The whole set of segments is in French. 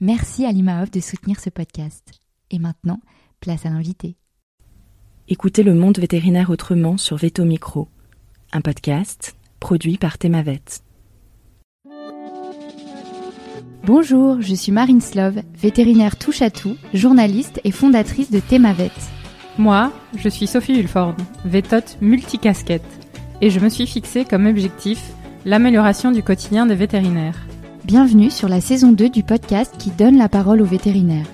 Merci à l'IMAOF de soutenir ce podcast. Et maintenant, place à l'invité. Écoutez le monde vétérinaire autrement sur Veto Micro, un podcast produit par Thémavet. Bonjour, je suis Marine Slove, vétérinaire touche à tout, journaliste et fondatrice de Thémavet. Moi, je suis Sophie Hulford, vétote multicasquette, et je me suis fixée comme objectif l'amélioration du quotidien des vétérinaires. Bienvenue sur la saison 2 du podcast qui donne la parole aux vétérinaires.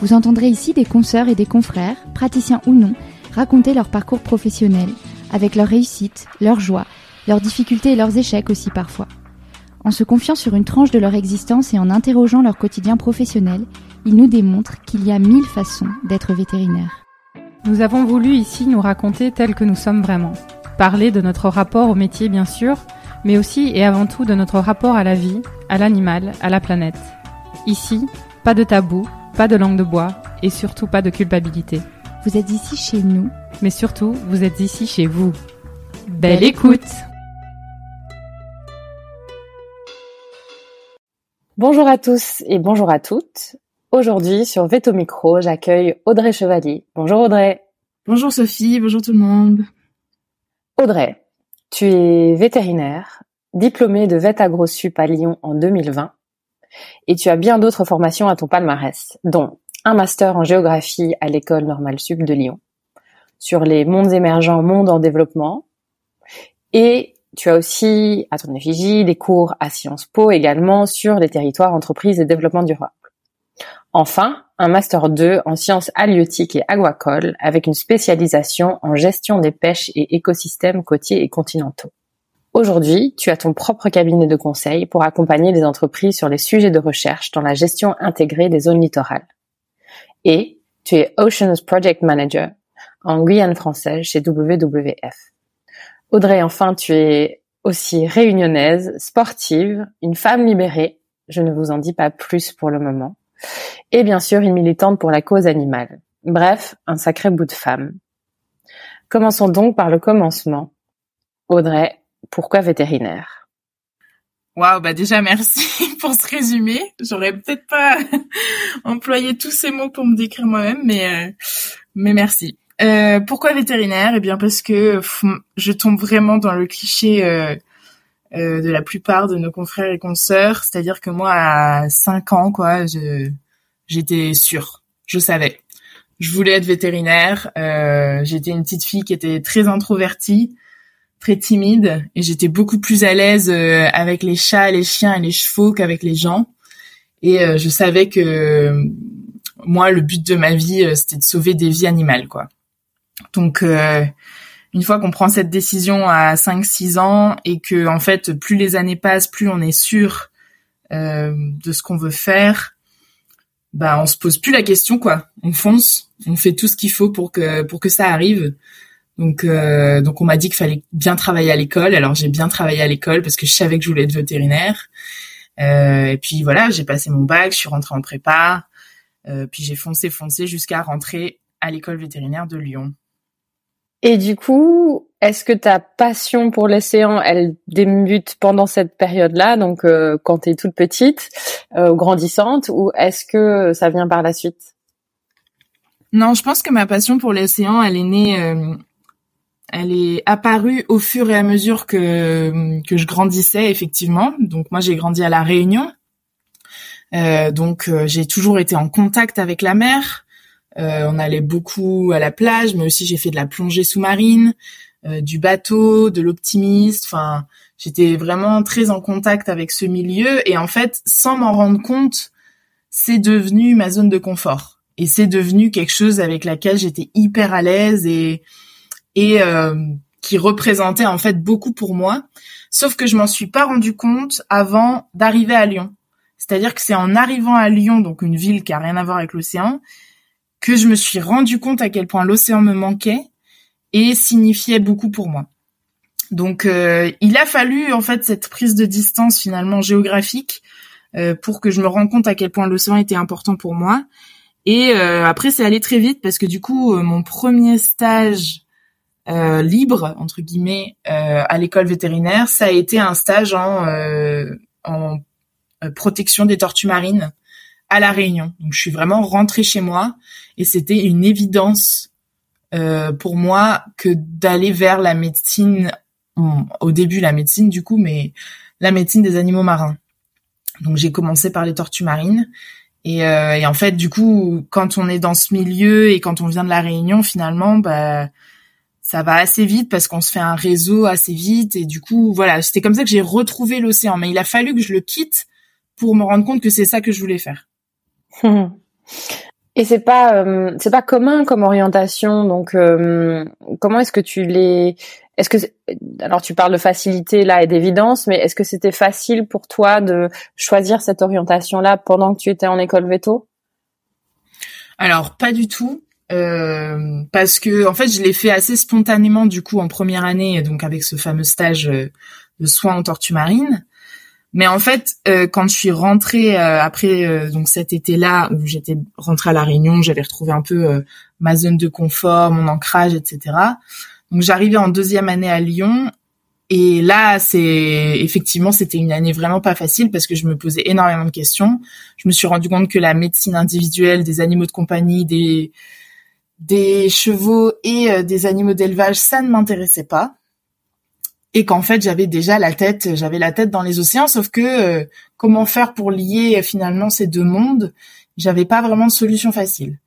Vous entendrez ici des consoeurs et des confrères, praticiens ou non, raconter leur parcours professionnel, avec leurs réussites, leurs joies, leurs difficultés et leurs échecs aussi parfois. En se confiant sur une tranche de leur existence et en interrogeant leur quotidien professionnel, ils nous démontrent qu'il y a mille façons d'être vétérinaire. Nous avons voulu ici nous raconter tel que nous sommes vraiment. Parler de notre rapport au métier bien sûr, mais aussi et avant tout de notre rapport à la vie, à l'animal, à la planète. Ici, pas de tabou, pas de langue de bois et surtout pas de culpabilité. Vous êtes ici chez nous, mais surtout, vous êtes ici chez vous. Belle, écoute Bonjour à tous et bonjour à toutes. Aujourd'hui, sur Veto Micro, j'accueille Audrey Chevalier. Bonjour Audrey. Bonjour Sophie, bonjour tout le monde. Audrey, tu es vétérinaire, diplômée de Vet AgroSup à Lyon en 2020, et tu as bien d'autres formations à ton palmarès, dont un master en géographie à l'école normale sup de Lyon, sur les mondes émergents, mondes en développement, et tu as aussi, à ton effigie, des cours à Sciences Po également sur les territoires, entreprises et développement durable. Enfin, un master 2 en sciences halieutiques et aquacoles avec une spécialisation en gestion des pêches et écosystèmes côtiers et continentaux. Aujourd'hui, tu as ton propre cabinet de conseil pour accompagner les entreprises sur les sujets de recherche dans la gestion intégrée des zones littorales. Et tu es Oceans Project Manager en Guyane française chez WWF. Audrey, enfin, tu es aussi réunionnaise, sportive, une femme libérée. Je ne vous en dis pas plus pour le moment. Et bien sûr, une militante pour la cause animale. Bref, un sacré bout de femme. Commençons donc par le commencement. Audrey, pourquoi vétérinaire? Waouh, bah déjà merci pour ce résumé. J'aurais peut-être pas employé tous ces mots pour me décrire moi-même, mais euh, mais merci. Euh, pourquoi vétérinaire? Eh bien parce que je tombe vraiment dans le cliché euh, euh, de la plupart de nos confrères et consoeurs, c'est-à-dire que moi à 5 ans quoi, j'étais sûre, je savais. Je voulais être vétérinaire, euh, j'étais une petite fille qui était très introvertie, très timide et j'étais beaucoup plus à l'aise euh, avec les chats, les chiens et les chevaux qu'avec les gens. Et euh, je savais que moi le but de ma vie c'était de sauver des vies animales quoi. Donc une fois qu'on prend cette décision à 5-6 ans et que en fait plus les années passent, plus on est sûr euh, de ce qu'on veut faire, bah on se pose plus la question quoi. On fonce, on fait tout ce qu'il faut pour que pour que ça arrive. Donc euh, donc on m'a dit qu'il fallait bien travailler à l'école. Alors j'ai bien travaillé à l'école parce que je savais que je voulais être vétérinaire. Euh, et puis voilà, j'ai passé mon bac, je suis rentrée en prépa. Puis j'ai foncé foncé jusqu'à rentrer à l'école vétérinaire de Lyon. Et du coup, est-ce que ta passion pour l'océan, elle débute pendant cette période-là, donc euh, quand tu es toute petite, euh, grandissante, ou est-ce que ça vient par la suite? Non, je pense que ma passion pour l'océan, elle est née, euh, elle est apparue au fur et à mesure que que je grandissais effectivement. Donc moi, j'ai grandi à la Réunion. donc j'ai toujours été en contact avec la mer. On allait beaucoup à la plage, mais aussi j'ai fait de la plongée sous-marine, du bateau, de l'optimiste. Enfin, j'étais vraiment très en contact avec ce milieu et en fait, sans m'en rendre compte, c'est devenu ma zone de confort et c'est devenu quelque chose avec laquelle j'étais hyper à l'aise et et euh, qui représentait en fait beaucoup pour moi. Sauf que je m'en suis pas rendu compte avant d'arriver à Lyon. C'est-à-dire que c'est en arrivant à Lyon, donc une ville qui a rien à voir avec l'océan, que je me suis rendu compte à quel point l'océan me manquait et signifiait beaucoup pour moi. Donc euh, il a fallu en fait cette prise de distance finalement géographique euh, pour que je me rende compte à quel point l'océan était important pour moi. Et euh, après c'est allé très vite parce que du coup mon premier stage libre entre guillemets à l'école vétérinaire, ça a été un stage en protection des tortues marines à la Réunion. Donc je suis vraiment rentrée chez moi et c'était une évidence euh, pour moi que d'aller vers la médecine au début la médecine du coup, mais la médecine des animaux marins. Donc j'ai commencé par les tortues marines. Et, euh, et, en fait, du coup, quand on est dans ce milieu et quand on vient de la Réunion, finalement, bah, ça va assez vite parce qu'on se fait un réseau assez vite. Et du coup, voilà, c'était comme ça que j'ai retrouvé l'océan. Mais il a fallu que je le quitte pour me rendre compte que c'est ça que je voulais faire. Et c'est pas euh, c'est pas commun comme orientation. Donc euh, comment est-ce que tu les est-ce que alors tu parles de facilité là et d'évidence, mais est-ce que c'était facile pour toi de choisir cette orientation là pendant que tu étais en école veto? Alors pas du tout. Euh, parce que en fait je l'ai fait assez spontanément du coup en première année donc avec ce fameux stage de soins en tortue marine mais en fait, euh, quand je suis rentrée euh, après euh, donc cet été-là où j'étais rentrée à la Réunion, j'avais retrouvé un peu ma zone de confort, mon ancrage, etc. Donc j'arrivais en deuxième année à Lyon et là c'est effectivement c'était une année vraiment pas facile parce que je me posais énormément de questions. Je me suis rendu compte que la médecine individuelle des animaux de compagnie, des des chevaux et des animaux d'élevage, ça ne m'intéressait pas et qu'en fait j'avais déjà la tête j'avais la tête dans les océans. Sauf que euh, comment faire pour lier euh, finalement ces deux mondes? J'avais pas vraiment de solution facile.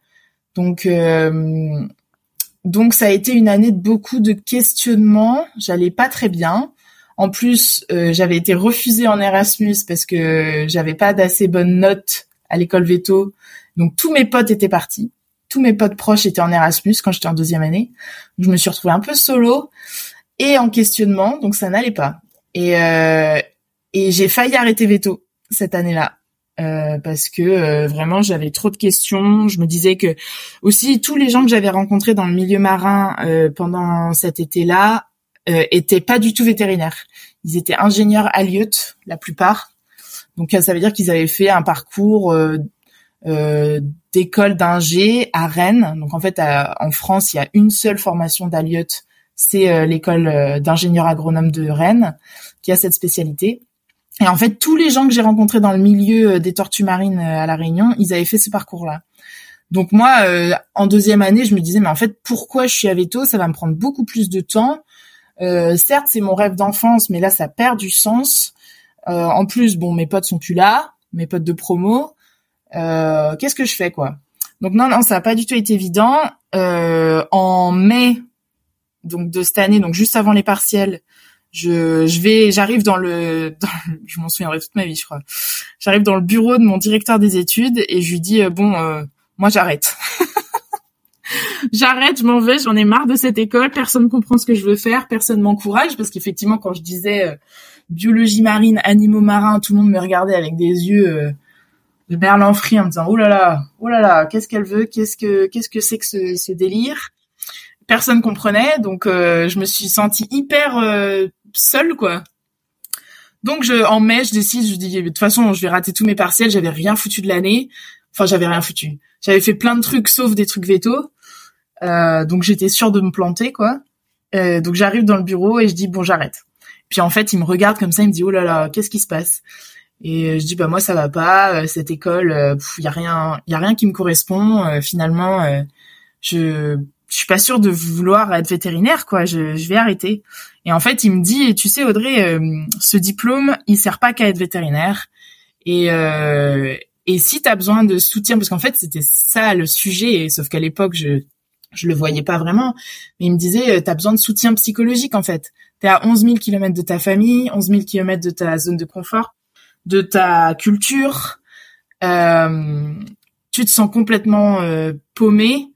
Donc euh, donc ça a été une année de beaucoup de questionnements. J'allais pas très bien. En plus j'avais été refusée en Erasmus parce que j'avais pas d'assez bonnes notes à l'école veto. Donc tous mes potes étaient partis. Tous mes potes proches étaient en Erasmus quand j'étais en deuxième année. Je me suis retrouvée un peu solo et en questionnement, donc ça n'allait pas. Et, euh, et j'ai failli arrêter veto cette année-là. Euh, parce que euh, vraiment j'avais trop de questions. Je me disais que aussi tous les gens que j'avais rencontrés dans le milieu marin euh, pendant cet été-là euh, étaient pas du tout vétérinaires. Ils étaient ingénieurs à la plupart. Donc ça veut dire qu'ils avaient fait un parcours d'école d'ingé à Rennes. Donc en fait en France il y a une seule formation d'Alliot c'est euh, l'école euh, d'ingénieur agronome de Rennes qui a cette spécialité. Et en fait, tous les gens que j'ai rencontrés dans le milieu euh, des tortues marines à la Réunion, ils avaient fait ce parcours-là. Donc moi, en deuxième année, je me disais, mais en fait, pourquoi je suis à Veto? Ça va me prendre beaucoup plus de temps. certes, c'est mon rêve d'enfance, mais là, ça perd du sens. en plus, bon, mes potes sont plus là, mes potes de promo. Qu'est-ce que je fais, quoi? Donc non, non, ça n'a pas du tout été évident. en mai donc de cette année, donc juste avant les partiels, je, je vais, j'arrive dans le, je m'en souviendrai toute ma vie, je crois. J'arrive dans le bureau de mon directeur des études et je lui dis euh, bon, euh, moi j'arrête. j'arrête, je m'en vais, j'en ai marre de cette école, personne ne comprend ce que je veux faire, personne m'encourage parce qu'effectivement quand je disais euh, biologie marine, animaux marins, tout le monde me regardait avec des yeux de berlan frit en me disant oh là là, oh là là, qu'est-ce qu'elle veut, qu'est-ce que qu'est-ce que c'est que ce délire? Personne comprenait, donc euh, je me suis sentie hyper euh, seule, quoi. Donc je, en mai, je décide, je dis de toute façon, je vais rater tous mes partiels. J'avais rien foutu de l'année. Enfin, j'avais rien foutu. J'avais fait plein de trucs sauf des trucs veto. Euh, donc j'étais sûre de me planter, quoi. donc j'arrive dans le bureau et je dis bon, j'arrête. Puis en fait, il me regarde comme ça, il me dit oh là là, qu'est-ce qui se passe? Et je dis bah moi ça va pas. Cette école, il y a rien, y a rien qui me correspond. finalement, je je suis pas sûre de vouloir être vétérinaire, quoi. Je, je vais arrêter. Et en fait, il me dit, tu sais, Audrey, euh, ce diplôme, il sert pas qu'à être vétérinaire. Et, euh, Et si tu as besoin de soutien, parce qu'en fait c'était ça le sujet, sauf qu'à l'époque je je le voyais pas vraiment, mais il me disait euh, tu as besoin de soutien psychologique en fait. Tu es à 11 000 kilomètres de ta famille, 11 000 kilomètres de ta zone de confort, de ta culture. Euh, tu te sens complètement euh, paumé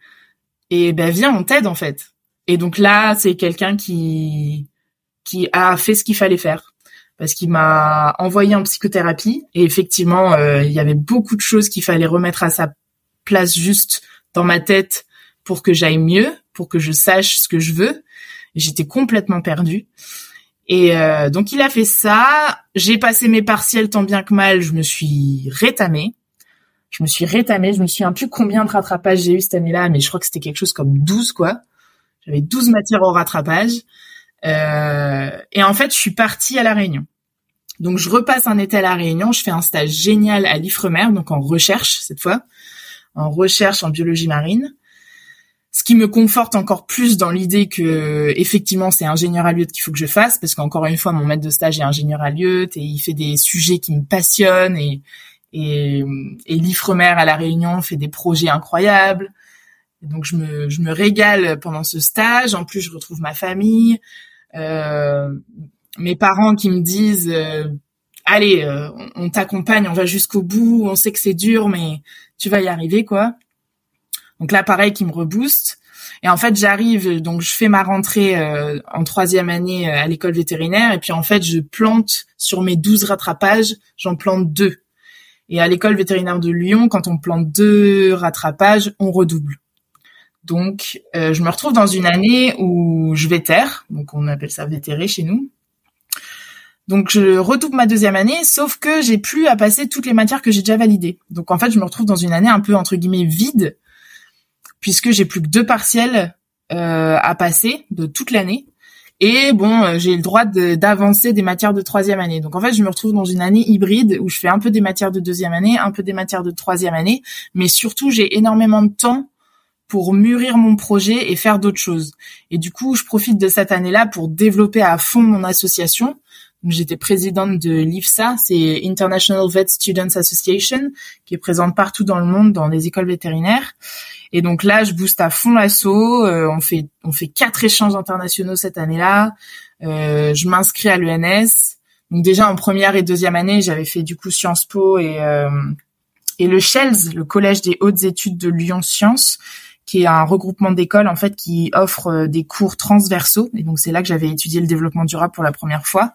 et ben viens on t'aide en fait. Et donc là c'est quelqu'un qui qui a fait ce qu'il fallait faire parce qu'il m'a envoyé en psychothérapie et effectivement euh, il y avait beaucoup de choses qu'il fallait remettre à sa place juste dans ma tête pour que j'aille mieux, pour que je sache ce que je veux. J'étais complètement perdue. Et euh, donc il a fait ça. J'ai passé mes partiels tant bien que mal. Je me suis rétamée. Je me suis rétamée. Je me souviens plus combien de rattrapages j'ai eu cette année-là, mais je crois que c'était quelque chose comme 12 quoi. J'avais 12 matières au rattrapage. Euh, et en fait, je suis partie à la Réunion. Donc je repasse un été à la Réunion. Je fais un stage génial à l'Ifremer, donc en recherche cette fois, en recherche en biologie marine ce qui me conforte encore plus dans l'idée que effectivement c'est ingénieur à lieu qu'il faut que je fasse parce qu'encore une fois mon maître de stage est ingénieur à lieu et il fait des sujets qui me passionnent et et, et l'Ifremer à la Réunion fait des projets incroyables. donc je me je me régale pendant ce stage. En plus je retrouve ma famille, euh, mes parents qui me disent euh, allez euh, on t'accompagne, on va jusqu'au bout. On sait que c'est dur mais tu vas y arriver quoi. Donc là, pareil, qui me rebooste. Et en fait, j'arrive, donc je fais ma rentrée euh, en troisième année euh, à l'école vétérinaire, et puis en fait, je plante sur mes douze rattrapages, j'en plante deux. Et à l'école vétérinaire de Lyon, quand on plante deux rattrapages, on redouble. Donc, euh, je me retrouve dans une année où je vétère, donc on appelle ça vétérer chez nous. Donc je redouble ma deuxième année, sauf que j'ai plus à passer toutes les matières que j'ai déjà validées. Donc en fait, je me retrouve dans une année un peu entre guillemets vide, puisque j'ai plus que deux partiels euh, à passer de toute l'année. Et bon, euh, j'ai le droit d'avancer des matières de troisième année. Donc en fait, je me retrouve dans une année hybride où je fais un peu des matières de deuxième année, un peu des matières de troisième année, mais surtout j'ai énormément de temps pour mûrir mon projet et faire d'autres choses. Et du coup, je profite de cette année-là pour développer à fond mon association. J'étais présidente de l'IFSA, c'est International Vet Students Association, qui est présente partout dans le monde dans les écoles vétérinaires. Et donc là, je booste à fond l'assaut. Euh, on fait on fait quatre échanges internationaux cette année-là. Euh, je m'inscris à l'ENS. Donc déjà en première et deuxième année, j'avais fait du coup Sciences Po et euh, et le Shells, le collège des hautes études de Lyon Sciences, qui est un regroupement d'écoles en fait qui offre euh, des cours transversaux. Et donc c'est là que j'avais étudié le développement durable pour la première fois.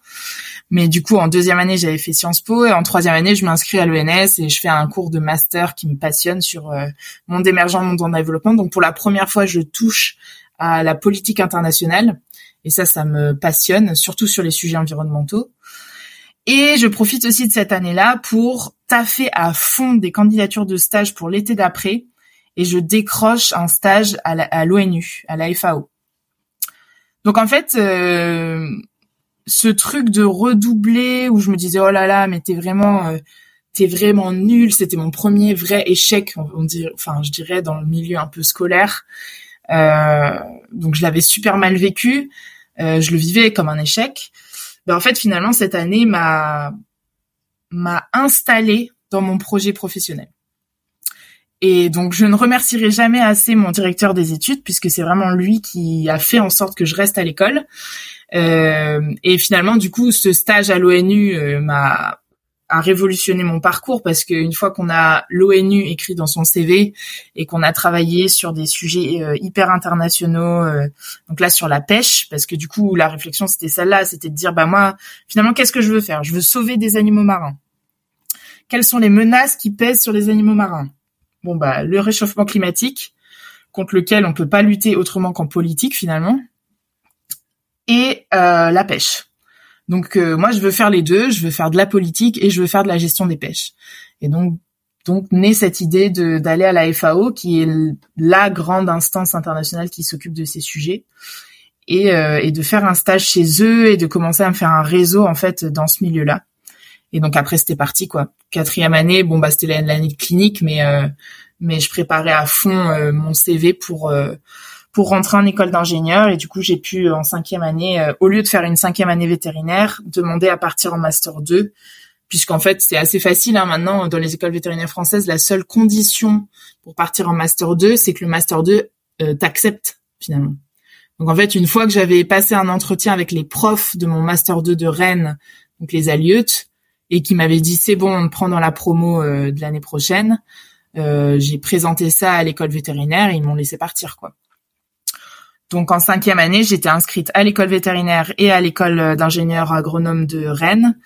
Mais du coup, en deuxième année, j'avais fait Sciences Po et en troisième année, je m'inscris à l'ENS et je fais un cours de master qui me passionne sur euh, monde émergent, monde en développement. Donc pour la première fois, je touche à la politique internationale et ça, ça me passionne, surtout sur les sujets environnementaux. Et je profite aussi de cette année-là pour taffer à fond des candidatures de stage pour l'été d'après et je décroche un stage à l'ONU, à, la FAO. Donc en fait, euh, ce truc de redoubler où je me disais oh là là mais t'es vraiment euh, t'es vraiment nul c'était mon premier vrai échec on, enfin je dirais dans le milieu un peu scolaire. Euh, donc je l'avais super mal vécu. Euh, je le vivais comme un échec. Ben en fait finalement cette année m'a m'a installé dans mon projet professionnel et donc je ne remercierai jamais assez mon directeur des études puisque c'est vraiment lui qui a fait en sorte que je reste à l'école. Euh, et finalement, du coup, ce stage à l'ONU euh, m'a a révolutionné mon parcours parce qu'une fois qu'on a l'ONU écrit dans son CV et qu'on a travaillé sur des sujets euh, hyper internationaux, donc là sur la pêche, parce que du coup la réflexion c'était celle-là, c'était de dire bah moi finalement qu'est-ce que je veux faire? Je veux sauver des animaux marins. Quelles sont les menaces qui pèsent sur les animaux marins? Bon bah le réchauffement climatique contre lequel on peut pas lutter autrement qu'en politique finalement et euh, la pêche. Donc euh, moi je veux faire les deux, je veux faire de la politique et je veux faire de la gestion des pêches. Et donc donc naît cette idée d'aller à la FAO qui est la grande instance internationale qui s'occupe de ces sujets et, euh, et de faire un stage chez eux et de commencer à me faire un réseau en fait dans ce milieu-là. Et donc après c'était parti quoi. Quatrième année, bon bah c'était l'année de clinique, mais mais je préparais à fond mon CV pour pour rentrer en école d'ingénieur et du coup j'ai pu en cinquième année, euh, au lieu de faire une cinquième année vétérinaire, demander à partir en master 2 puisqu'en fait c'est assez facile hein, maintenant dans les écoles vétérinaires françaises. La seule condition pour partir en master 2, c'est que le master 2 euh, t'accepte finalement. Donc en fait, une fois que j'avais passé un entretien avec les profs de mon master 2 de Rennes, donc les Alieutes, et qui m'avaient dit c'est bon, on me prend dans la promo euh, de l'année prochaine, euh, j'ai présenté ça à l'école vétérinaire et ils m'ont laissé partir quoi. Donc en cinquième année, j'étais inscrite à l'école vétérinaire et à l'école d'ingénieur agronome de Rennes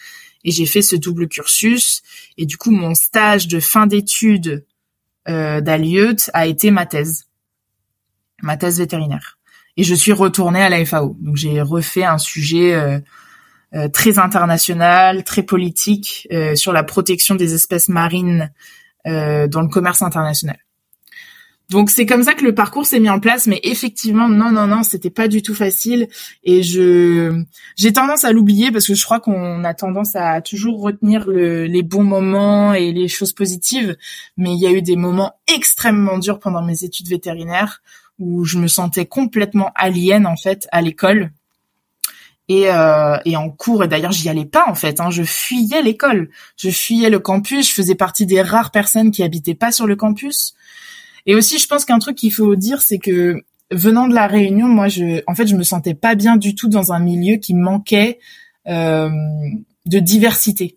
et j'ai fait ce double cursus et du coup mon stage de fin d'études euh, a été ma thèse, ma thèse vétérinaire. Et je suis retournée à la FAO. Donc j'ai refait un sujet euh, euh, très international, très politique euh, sur la protection des espèces marines dans le commerce international. Donc c'est comme ça que le parcours s'est mis en place, mais effectivement non non non c'était pas du tout facile. Et je j'ai tendance à l'oublier parce que je crois qu'on a tendance à toujours retenir le, les bons moments et les choses positives, mais il y a eu des moments extrêmement durs pendant mes études vétérinaires où je me sentais complètement alien en fait à l'école et, euh, et en cours et d'ailleurs j'y allais pas en fait hein, je fuyais l'école. Je fuyais le campus. Je faisais partie des rares personnes qui habitaient pas sur le campus. Et aussi, je pense qu'un truc qu'il faut dire, c'est que venant de la Réunion, moi, je, en fait, je me sentais pas bien du tout dans un milieu qui manquait euh, de diversité.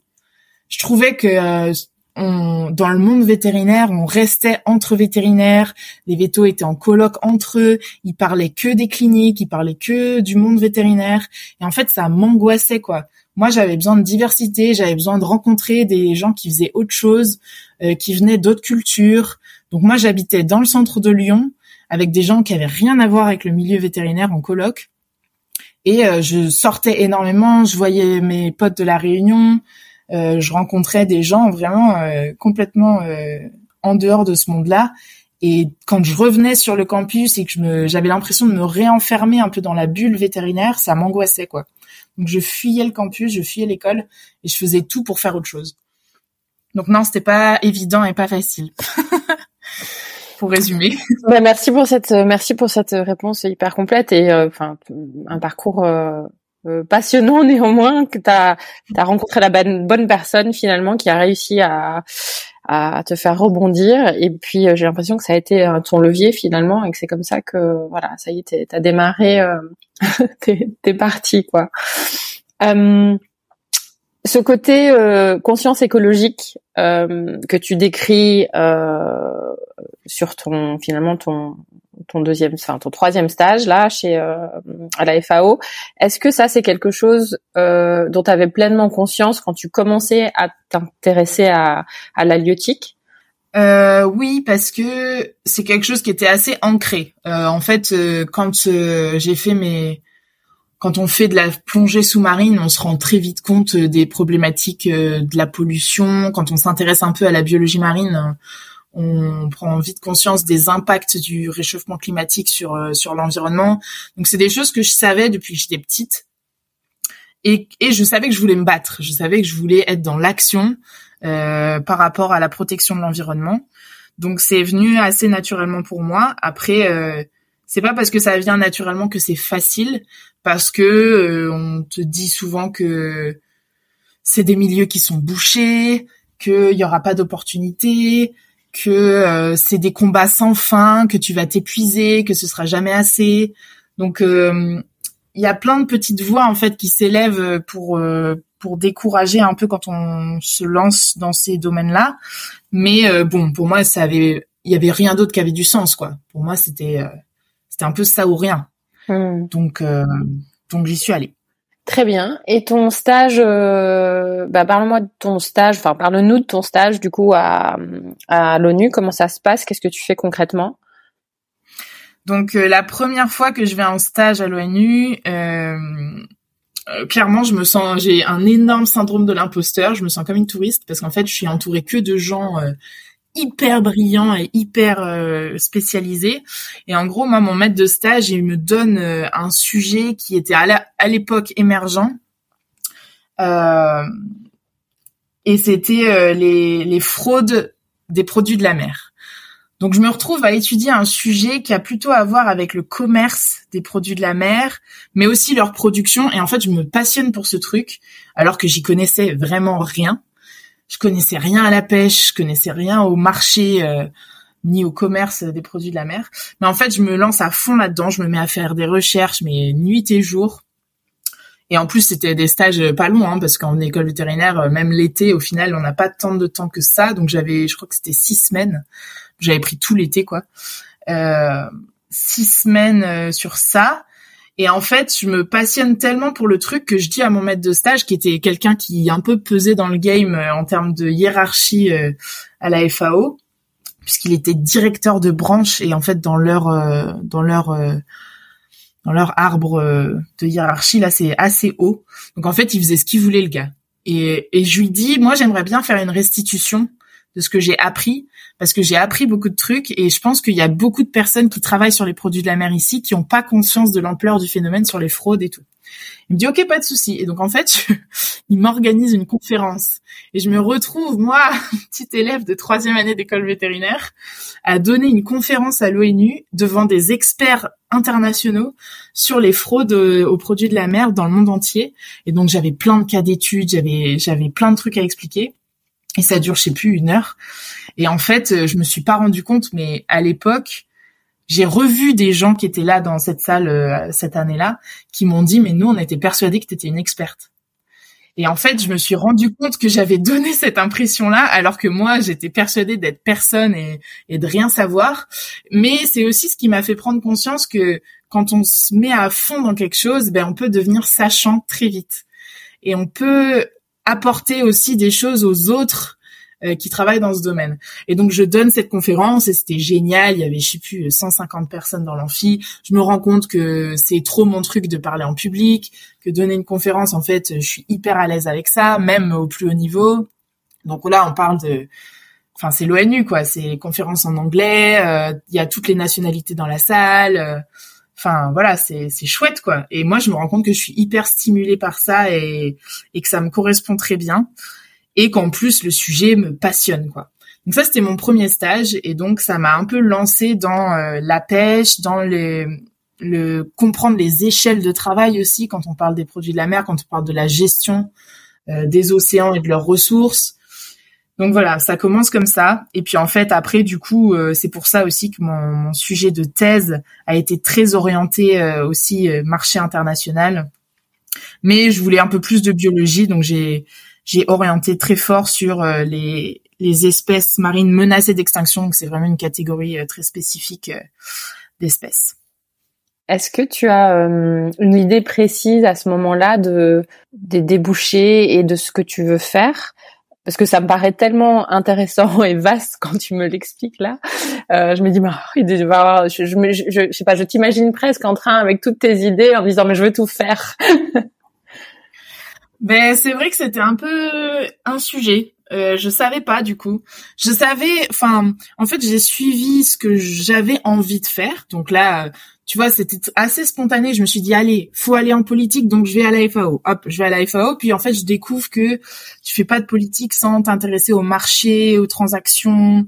Je trouvais que euh, on, dans le monde vétérinaire, on restait entre vétérinaires, les vétos étaient en colloque entre eux, ils parlaient que des cliniques, ils parlaient que du monde vétérinaire, et en fait, ça m'angoissait quoi. Moi, j'avais besoin de diversité, j'avais besoin de rencontrer des gens qui faisaient autre chose, euh, qui venaient d'autres cultures, donc moi, j'habitais dans le centre de Lyon avec des gens qui avaient rien à voir avec le milieu vétérinaire en coloc. Et euh, je sortais énormément, je voyais mes potes de la Réunion, je rencontrais des gens vraiment euh, complètement en dehors de ce monde-là. Et quand je revenais sur le campus et que je me, j'avais l'impression de me réenfermer un peu dans la bulle vétérinaire, ça m'angoissait quoi. Donc je fuyais le campus, je fuyais l'école et je faisais tout pour faire autre chose. Donc non, c'était pas évident et pas facile. pour résumer. Ben, merci pour cette merci pour cette réponse hyper complète et euh, enfin un parcours euh, euh, passionnant néanmoins que tu as, rencontré la bonne, personne finalement qui a réussi à te faire rebondir. Et puis j'ai l'impression que ça a été ton levier finalement et que c'est comme ça que voilà ça y est t'as démarré t'es es parti quoi. Ce côté conscience écologique que tu décris sur ton finalement ton ton deuxième, enfin ton troisième stage là chez euh, à la FAO. Est-ce que ça c'est quelque chose euh, dont tu avais pleinement conscience quand tu commençais à t'intéresser à, à l'halieutique euh, Oui, parce que c'est quelque chose qui était assez ancré. Euh, en fait, euh, quand j'ai fait mes quand on fait de la plongée sous-marine, on se rend très vite compte des problématiques de la pollution. Quand on s'intéresse un peu à la biologie marine, on prend vite conscience des impacts du réchauffement climatique sur euh, sur l'environnement. Donc c'est des choses que je savais depuis que j'étais petite. Et, et je savais que je voulais me battre, je savais que je voulais être dans l'action euh, par rapport à la protection de l'environnement. Donc c'est venu assez naturellement pour moi. Après, euh, c'est pas parce que ça vient naturellement que c'est facile, parce que euh, on te dit souvent que c'est des milieux qui sont bouchés, qu'il y aura pas d'opportunités, que euh, c'est des combats sans fin, que tu vas t'épuiser, que ce sera jamais assez. Donc euh, il y a plein de petites voix en fait qui s'élèvent pour euh, pour décourager un peu quand on se lance dans ces domaines-là. Mais bon, pour moi, ça avait il y avait rien d'autre qui avait du sens quoi. Pour moi, c'était c'était un peu ça ou rien. Hmm. Donc donc j'y suis allée. Très bien. Et ton stage, euh, bah parle-moi de ton stage, enfin parle-nous de ton stage du coup à, à l'ONU. Comment ça se passe? Qu'est-ce que tu fais concrètement? Donc euh, la première fois que je vais en stage à l'ONU, euh, clairement je me sens, j'ai un énorme syndrome de l'imposteur. Je me sens comme une touriste parce qu'en fait je suis entourée que de gens hyper brillant et hyper euh, spécialisé. Et en gros, moi, mon maître de stage, il me donne euh, un sujet qui était à l'époque émergent. Euh, et c'était les, les fraudes des produits de la mer. Donc je me retrouve à étudier un sujet qui a plutôt à voir avec le commerce des produits de la mer, mais aussi leur production. Et en fait, je me passionne pour ce truc, alors que j'y connaissais vraiment rien. Je connaissais rien à la pêche, je connaissais rien au marché ni au commerce des produits de la mer. Mais en fait, je me lance à fond là-dedans, je me mets à faire des recherches, mais nuit et jour. Et en plus, c'était des stages pas longs, hein, parce qu'en école vétérinaire, même l'été, au final, on n'a pas tant de temps que ça. Donc j'avais, je crois que c'était six semaines. J'avais pris tout l'été, quoi. Euh, six semaines euh, sur ça. Et en fait, je me passionne tellement pour le truc que je dis à mon maître de stage, qui était quelqu'un qui un peu pesait dans le game euh, en termes de hiérarchie euh, à la FAO, puisqu'il était directeur de branche et en fait dans leur dans leur dans leur arbre de hiérarchie là c'est assez haut. Donc en fait, il faisait ce qu'il voulait le gars. Et, et je lui dis, moi j'aimerais bien faire une restitution de ce que j'ai appris parce que j'ai appris beaucoup de trucs et je pense qu'il y a beaucoup de personnes qui travaillent sur les produits de la mer ici qui n'ont pas conscience de l'ampleur du phénomène sur les fraudes et tout. Il me dit ok pas de souci. Et donc en fait il m'organise une conférence et je me retrouve moi petite élève de troisième année d'école vétérinaire à donner une conférence à l'ONU devant des experts internationaux sur les fraudes euh, aux produits de la mer dans le monde entier. Et donc j'avais plein de cas d'études j'avais j'avais plein de trucs à expliquer. Et ça dure je sais plus une heure et en fait euh, je me suis pas rendu compte mais à l'époque j'ai revu des gens qui étaient là dans cette salle euh, cette année-là qui m'ont dit mais nous on était persuadés que tu étais une experte et en fait, je me suis rendu compte que j'avais donné cette impression-là, alors que moi, j'étais persuadée d'être personne et, et, de rien savoir. Mais c'est aussi ce qui m'a fait prendre conscience que quand on se met à fond dans quelque chose, ben on peut devenir sachant très vite. Et on peut apporter aussi des choses aux autres euh, qui travaillent dans ce domaine. Et donc je donne cette conférence et c'était génial. Il y avait je sais plus 150 personnes dans l'amphi. Je me rends compte que c'est trop mon truc de parler en public, que donner une conférence en fait, je suis hyper à l'aise avec ça, même au plus haut niveau. Donc là on parle de Enfin, c'est l'ONU, quoi. C'est conférence en anglais. Euh, il y a toutes les nationalités dans la salle. Euh, Enfin voilà, c'est c'est chouette quoi. Et moi je me rends compte que je suis hyper stimulée par ça et et que ça me correspond très bien et qu'en plus le sujet me passionne quoi. Donc ça c'était mon premier stage et donc ça m'a un peu lancé dans euh, la pêche, dans le comprendre les échelles de travail aussi quand on parle des produits de la mer, quand on parle de la gestion euh, des océans et de leurs ressources, donc voilà, ça commence comme ça. Et puis en fait, après, du coup, euh, c'est pour ça aussi que mon, sujet de thèse a été très orienté euh, aussi euh, marché international. Mais je voulais un peu plus de biologie, donc j'ai j'ai orienté très fort sur les les espèces marines menacées d'extinction. Donc c'est vraiment une catégorie très spécifique d'espèces. Est-ce que tu as une idée précise à ce moment-là de des débouchés et de ce que tu veux faire? Parce que ça me paraît tellement intéressant et vaste quand tu me l'expliques là. Euh, je me dis, bah, je, je, je, je, sais pas, je t'imagine presque en train avec toutes tes idées en disant, mais je veux tout faire. ben c'est vrai que c'était un peu un sujet. Euh, je savais pas du coup. Je savais, enfin, en fait, j'ai suivi ce que j'avais envie de faire. Donc là, tu vois, c'était assez spontané. Je me suis dit, allez, faut aller en politique, donc je vais à la FAO. Hop, je vais à la FAO. Puis en fait, je découvre que tu fais pas de politique sans t'intéresser au marché, aux transactions,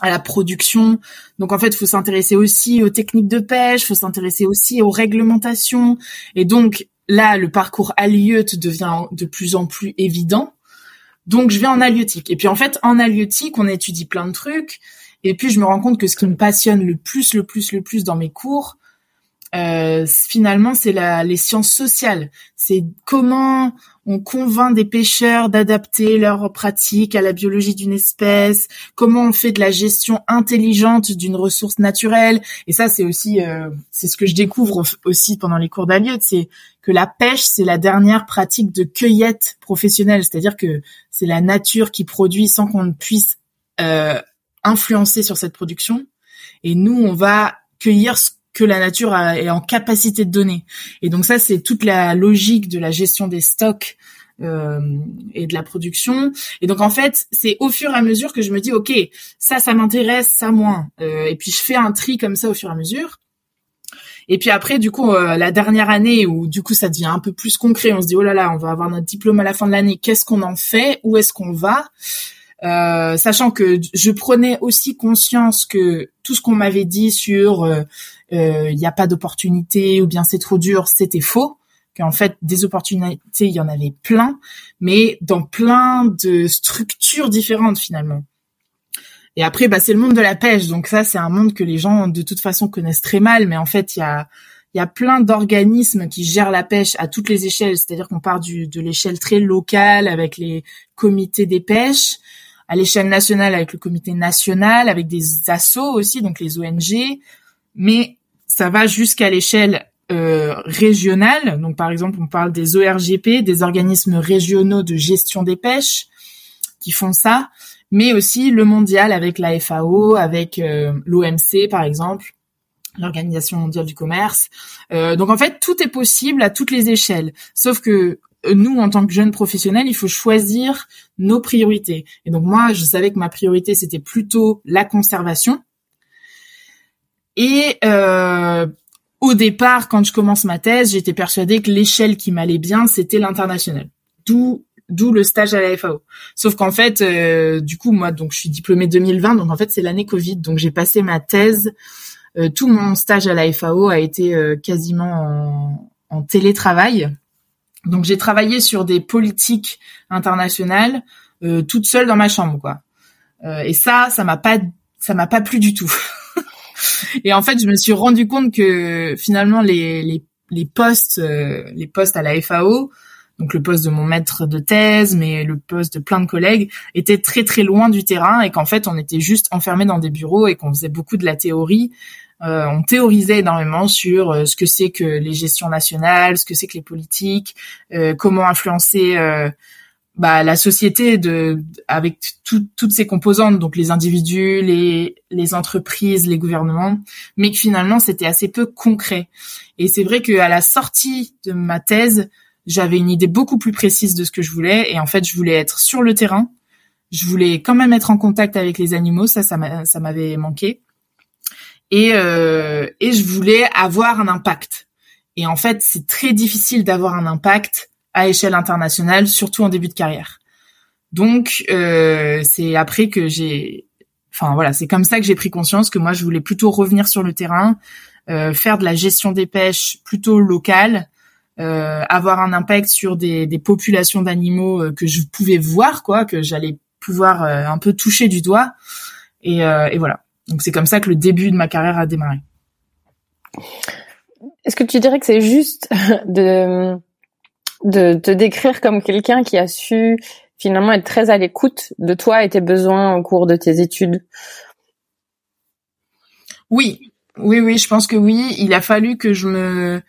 à la production. Donc en fait, faut s'intéresser aussi aux techniques de pêche, faut s'intéresser aussi aux réglementations. Et donc là, le parcours halieutique devient de plus en plus évident. Donc je vais en halieutique. Et puis en fait, en halieutique, on étudie plein de trucs. Et puis je me rends compte que ce qui me passionne le plus, le plus, le plus dans mes cours, euh, finalement, c'est les sciences sociales. C'est comment on convainc des pêcheurs d'adapter leurs pratiques à la biologie d'une espèce, comment on fait de la gestion intelligente d'une ressource naturelle. Et ça, c'est aussi, euh, c'est ce que je découvre aussi pendant les cours d'Aliot, c'est que la pêche, c'est la dernière pratique de cueillette professionnelle. C'est-à-dire que c'est la nature qui produit sans qu'on ne puisse euh, influencer sur cette production. Et nous, on va cueillir ce que la nature est en capacité de donner. Et donc ça, c'est toute la logique de la gestion des stocks euh, et de la production. Et donc en fait, c'est au fur et à mesure que je me dis, ok, ça, ça m'intéresse, ça moins. Euh, et puis je fais un tri comme ça au fur et à mesure. Et puis après, du coup, euh, la dernière année où du coup ça devient un peu plus concret, on se dit oh là là, on va avoir notre diplôme à la fin de l'année. Qu'est-ce qu'on en fait? Où est-ce qu'on va? Euh, sachant que je prenais aussi conscience que tout ce qu'on m'avait dit sur il euh, n'y a pas d'opportunité ou bien c'est trop dur, c'était faux qu'en fait des opportunités, il y en avait plein, mais dans plein de structures différentes finalement. Et après, bah, c'est le monde de la pêche. Donc ça, c'est un monde que les gens, de toute façon, connaissent très mal. Mais en fait, il y a, y a plein d'organismes qui gèrent la pêche à toutes les échelles. C'est-à-dire qu'on part du, de l'échelle très locale avec les comités des pêches, à l'échelle nationale avec le comité national, avec des assos aussi, donc les ONG. Mais ça va jusqu'à l'échelle euh, régionale. Donc par exemple, on parle des ORGP, des organismes régionaux de gestion des pêches, qui font ça mais aussi le mondial avec la FAO, avec euh, l'OMC par exemple, l'Organisation mondiale du commerce. Euh, donc en fait, tout est possible à toutes les échelles, sauf que euh, nous, en tant que jeunes professionnels, il faut choisir nos priorités. Et donc moi, je savais que ma priorité, c'était plutôt la conservation. Et euh, au départ, quand je commence ma thèse, j'étais persuadée que l'échelle qui m'allait bien, c'était l'international. D'où d'où le stage à la FAO. Sauf qu'en fait, euh, du coup, moi, donc je suis diplômée 2020, donc en fait c'est l'année Covid, donc j'ai passé ma thèse. Euh, tout mon stage à la FAO a été euh, quasiment en, en, télétravail. Donc j'ai travaillé sur des politiques internationales toute seule dans ma chambre, quoi. et ça, ça m'a pas, ça m'a pas plu du tout. et en fait, je me suis rendu compte que finalement les les, les postes, les postes à la FAO donc le poste de mon maître de thèse, mais le poste de plein de collègues, était très très loin du terrain et qu'en fait on était juste enfermés dans des bureaux et qu'on faisait beaucoup de la théorie. Euh, on théorisait énormément sur euh, ce que c'est que les gestions nationales, ce que c'est que les politiques, euh, comment influencer bah, la société de avec toutes ses composantes, donc les individus, les, les entreprises, les gouvernements, mais que finalement c'était assez peu concret. Et c'est vrai qu'à la sortie de ma thèse, j'avais une idée beaucoup plus précise de ce que je voulais. Et en fait je voulais être sur le terrain. Je voulais quand même être en contact avec les animaux. Ça ça m'avait manqué. Et euh, et je voulais avoir un impact. Et en fait c'est très difficile d'avoir un impact à échelle internationale surtout en début de carrière donc euh, c'est après que j'ai enfin voilà c'est comme ça que j'ai pris conscience que moi je voulais plutôt revenir sur le terrain euh, faire de la gestion des pêches plutôt locale euh, avoir un impact sur des, des populations d'animaux euh, que je pouvais voir, quoi, que j'allais pouvoir euh, un peu toucher du doigt. Et, et voilà. Donc c'est comme ça que le début de ma carrière a démarré. Est-ce que tu dirais que c'est juste de de te décrire comme quelqu'un qui a su finalement être très à l'écoute de toi et tes besoins au cours de tes études. Oui, oui, oui, je pense que oui. Il a fallu que je me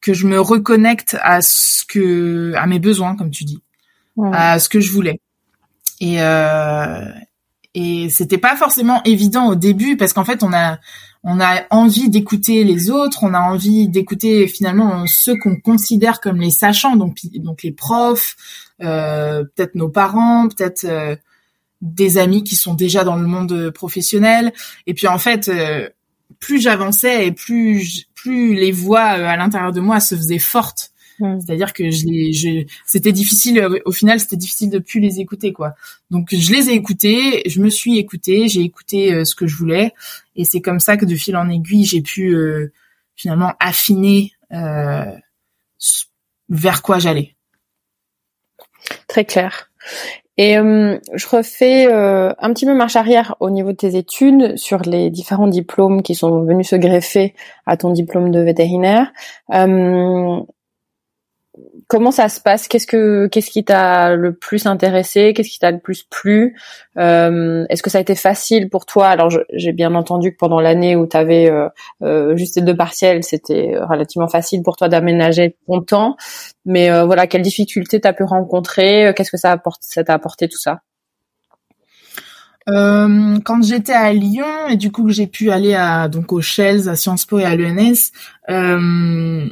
que je me reconnecte à ce que à mes besoins comme tu dis à ce que je voulais. Et euh, et c'était pas forcément évident au début parce qu'en fait on a on a envie d'écouter les autres on a envie d'écouter finalement ceux qu'on considère comme les sachants donc les profs euh, peut-être nos parents peut-être euh, des amis qui sont déjà dans le monde professionnel et puis en fait euh, plus j'avançais et plus plus les voix euh, à l'intérieur de moi se faisaient fortes. C'est-à-dire que je les, je, c'était difficile. Euh, au final, c'était difficile de plus les écouter, quoi. Donc, je les ai écoutés, je me suis écoutée, j'ai écouté euh, ce que je voulais, et c'est comme ça que de fil en aiguille, j'ai pu finalement affiner vers quoi j'allais. Très clair. Et euh, je refais euh, un petit peu marche arrière au niveau de tes études sur les différents diplômes qui sont venus se greffer à ton diplôme de vétérinaire. Euh, comment ça se passe? Qu'est-ce que qu'est-ce qui t'a le plus intéressé? Qu'est-ce qui t'a le plus plu? Euh, Est-ce que ça a été facile pour toi? Alors j'ai bien entendu que pendant l'année où tu avais euh, euh, juste les deux partiels, c'était relativement facile pour toi d'aménager ton temps. Mais euh, voilà, quelles difficultés t'as pu rencontrer? Qu'est-ce que ça apporte Ça t'a apporté tout ça? Euh, quand j'étais à Lyon et du coup que j'ai pu aller à donc aux Shells, à Sciences Po et à l'ENS, euh,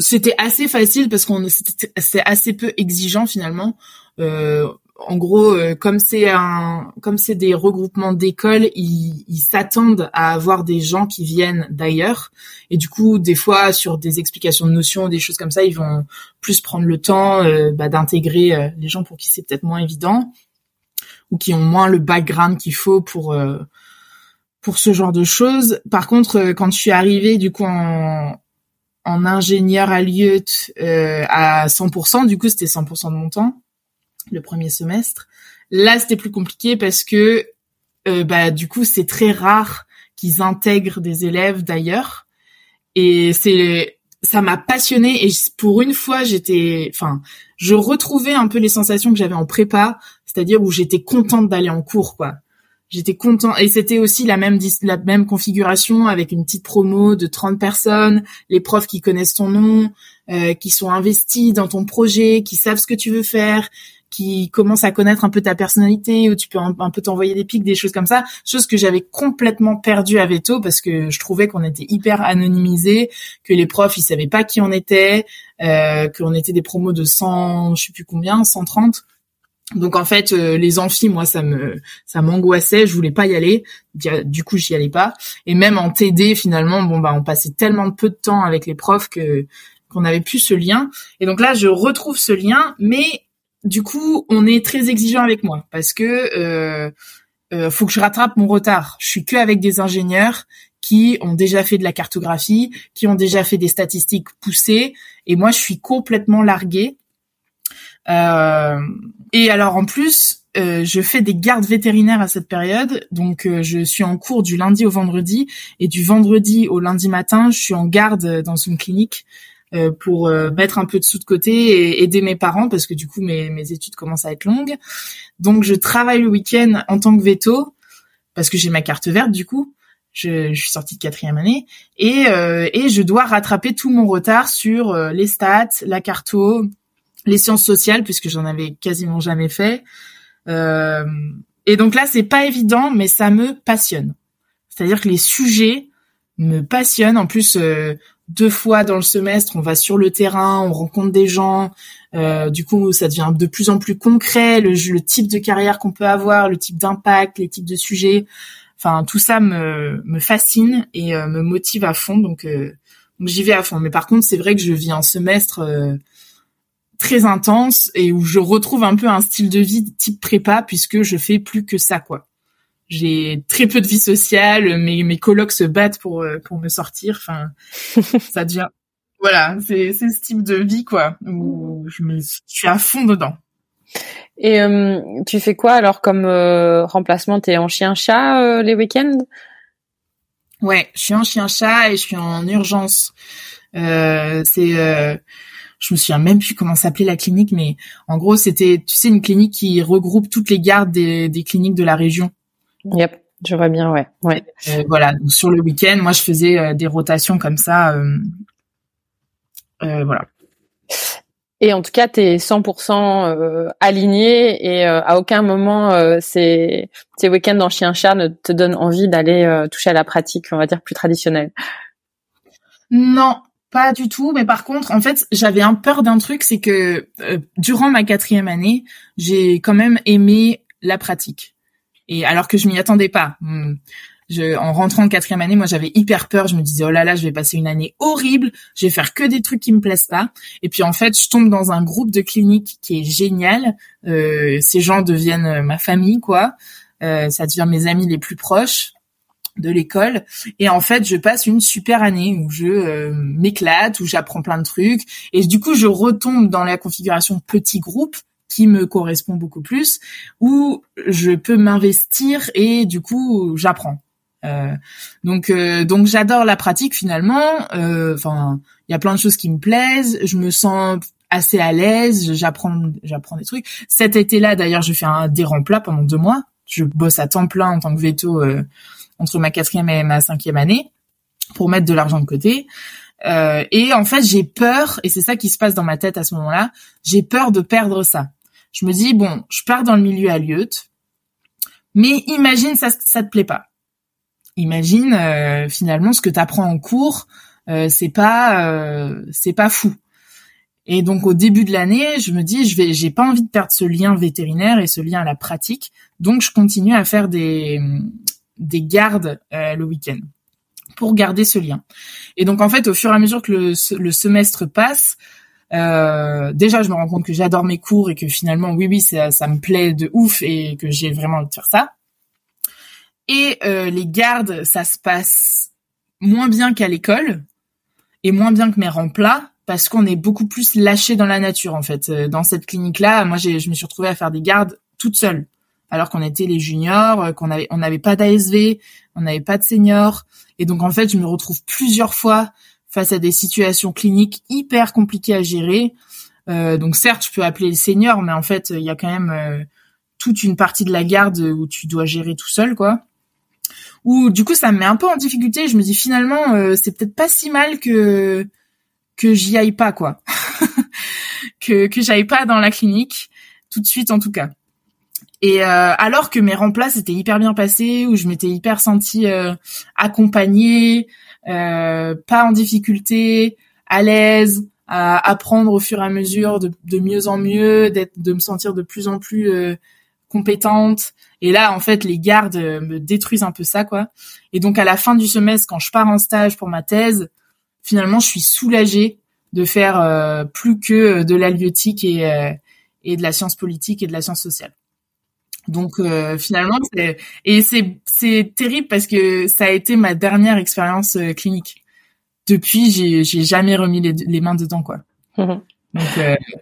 c'était assez facile parce qu'on c'est assez peu exigeant finalement. Euh, en gros, euh, comme c'est un, comme c'est des regroupements d'écoles, ils, s'attendent à avoir des gens qui viennent d'ailleurs. Et du coup, des fois, sur des explications de notions, des choses comme ça, ils vont plus prendre le temps euh, bah, d'intégrer euh, les gens pour qui c'est peut-être moins évident ou qui ont moins le background qu'il faut pour pour ce genre de choses. Par contre, quand je suis arrivée du coup en, en ingénieur à Lieu à 100%. Du coup, c'était 100% de mon temps le premier semestre. Là, c'était plus compliqué parce que euh, bah du coup, c'est très rare qu'ils intègrent des élèves d'ailleurs. Et c'est ça m'a passionné et pour une fois, j'étais enfin, je retrouvais un peu les sensations que j'avais en prépa, c'est-à-dire où j'étais contente d'aller en cours quoi j'étais content et c'était aussi la même la même configuration avec une petite promo de 30 personnes, les profs qui connaissent ton nom, euh, qui sont investis dans ton projet, qui savent ce que tu veux faire, qui commencent à connaître un peu ta personnalité où tu peux un, peu t'envoyer des pics, des choses comme ça, chose que j'avais complètement perdu à Veto parce que je trouvais qu'on était hyper anonymisé, que les profs ils savaient pas qui on était, euh, qu'on était des promos de 100, je sais plus combien, 130 donc en fait, euh, les amphis, moi, ça me, ça m'angoissait. Je voulais pas y aller. Du coup, j'y allais pas. Et même en TD, finalement, bon bah, on passait tellement peu de temps avec les profs que qu'on n'avait plus ce lien. Et donc là, je retrouve ce lien, mais du coup, on est très exigeant avec moi parce que euh, euh, faut que je rattrape mon retard. Je suis que avec des ingénieurs qui ont déjà fait de la cartographie, qui ont déjà fait des statistiques poussées, et moi, je suis complètement larguée. Euh, et alors en plus, euh, je fais des gardes vétérinaires à cette période, donc euh, je suis en cours du lundi au vendredi et du vendredi au lundi matin, je suis en garde dans une clinique euh, pour mettre un peu de sous de côté et aider mes parents parce que du coup mes, mes études commencent à être longues. Donc je travaille le week-end en tant que veto parce que j'ai ma carte verte du coup. Je, je suis sortie de quatrième année et, et je dois rattraper tout mon retard sur les stats, la carto, les sciences sociales puisque j'en avais quasiment jamais fait. Euh, et donc là, c'est pas évident, mais ça me passionne. C'est-à-dire que les sujets me passionnent. En plus, euh, deux fois dans le semestre, on va sur le terrain, on rencontre des gens. Euh, du coup, ça devient de plus en plus concret, le, le type de carrière qu'on peut avoir, le type d'impact, les types de sujets. Enfin, tout ça me, me fascine et me motive à fond. Donc, donc j'y vais à fond. Mais par contre, c'est vrai que je vis un semestre très intense et où je retrouve un peu un style de vie type prépa puisque je fais plus que ça quoi. J'ai très peu de vie sociale, mes mes colocs se battent pour euh, pour me sortir, enfin ça devient voilà, c'est c'est ce type de vie quoi où je me je suis à fond dedans. Et euh, tu fais quoi alors comme euh, remplacement? T'es en chien-chat les week-ends? Ouais, je suis en chien-chat et je suis en urgence. c'est je me souviens même plus comment s'appelait la clinique, mais en gros, c'était, tu sais, une clinique qui regroupe toutes les gardes des, des cliniques de la région. Yep, je vois bien, ouais. ouais. Euh, voilà, donc sur le week-end, moi, je faisais euh, des rotations comme ça. Euh, euh voilà. Et en tout cas, tu es 100% aligné et à aucun moment ces, ces week-ends en chien-chat ne te donnent envie d'aller toucher à la pratique, on va dire, plus traditionnelle. Non, pas du tout, mais par contre, en fait, j'avais un peur d'un truc, c'est que euh, durant ma quatrième année, j'ai quand même aimé la pratique. Et alors que je m'y attendais pas. Hmm. En rentrant en quatrième année, moi j'avais hyper peur. Je me disais oh là là, je vais passer une année horrible. Je vais faire que des trucs qui me plaisent pas. Et puis en fait, je tombe dans un groupe de clinique qui est génial. Euh, ces gens deviennent ma famille, quoi. Euh, ça devient mes amis les plus proches de l'école. Et en fait je passe une super année où je euh, m'éclate où j'apprends plein de trucs. Et du coup je retombe dans la configuration petit groupe qui me correspond beaucoup plus où je peux m'investir et du coup j'apprends. Euh, donc euh, donc j'adore la pratique finalement. Enfin il y a plein de choses qui me plaisent. Je me sens assez à l'aise. J'apprends j'apprends des trucs. Cet été là d'ailleurs je fais un des remplats pendant deux mois. Je bosse à temps plein en tant que veto entre ma quatrième et ma cinquième année pour mettre de l'argent de côté. Euh, et en fait, j'ai peur, et c'est ça qui se passe dans ma tête à ce moment-là, j'ai peur de perdre ça. Je me dis, bon, je pars dans le milieu à Lyout, mais imagine ça, ça te plaît pas. Imagine euh, finalement ce que tu apprends en cours, euh, c'est pas euh, c'est pas fou. Et donc au début de l'année, je me dis je vais j'ai pas envie de perdre ce lien vétérinaire et ce lien à la pratique. Donc je continue à faire des des gardes euh, le week-end pour garder ce lien. Et donc en fait, au fur et à mesure que le, le semestre passe, euh, déjà je me rends compte que j'adore mes cours et que finalement oui oui ça, ça me plaît de ouf et que j'ai vraiment envie de faire ça. Et euh, les gardes, ça se passe moins bien qu'à l'école. et moins bien que mes remplats parce qu'on est beaucoup plus lâché dans la nature en fait. Euh, dans cette clinique-là, moi je me suis retrouvée à faire des gardes toute seule, alors qu'on était les juniors, euh, qu'on avait, on n'avait pas d'ASV, on n'avait pas de seniors, et donc en fait je me retrouve plusieurs fois face à des situations cliniques hyper compliquées à gérer. Euh, donc certes, je peux appeler les seniors, mais en fait il y a quand même euh, toute une partie de la garde où tu dois gérer tout seul, quoi. Ou du coup ça me met un peu en difficulté. Je me dis finalement c'est peut-être pas si mal que que j'y aille pas quoi, que que j'aille pas dans la clinique tout de suite en tout cas. Et euh, alors que mes remplats étaient hyper bien passés, où je m'étais hyper sentie euh, accompagnée, euh, pas en difficulté, à l'aise, à apprendre au fur et à mesure de, de mieux en mieux, d'être, de me sentir de plus en plus euh, compétente. Et là, en fait, les gardes me détruisent un peu ça, quoi. Et donc, à la fin du semestre, quand je pars en stage pour ma thèse, finalement, je suis soulagée de faire euh, plus que de l'alliotique et, euh, et de la science politique et de la science sociale. Donc euh, finalement, c'est et c'est c'est terrible parce que ça a été ma dernière expérience clinique. Depuis, j'ai j'ai jamais remis les, les mains dedans quoi. Mhm. Donc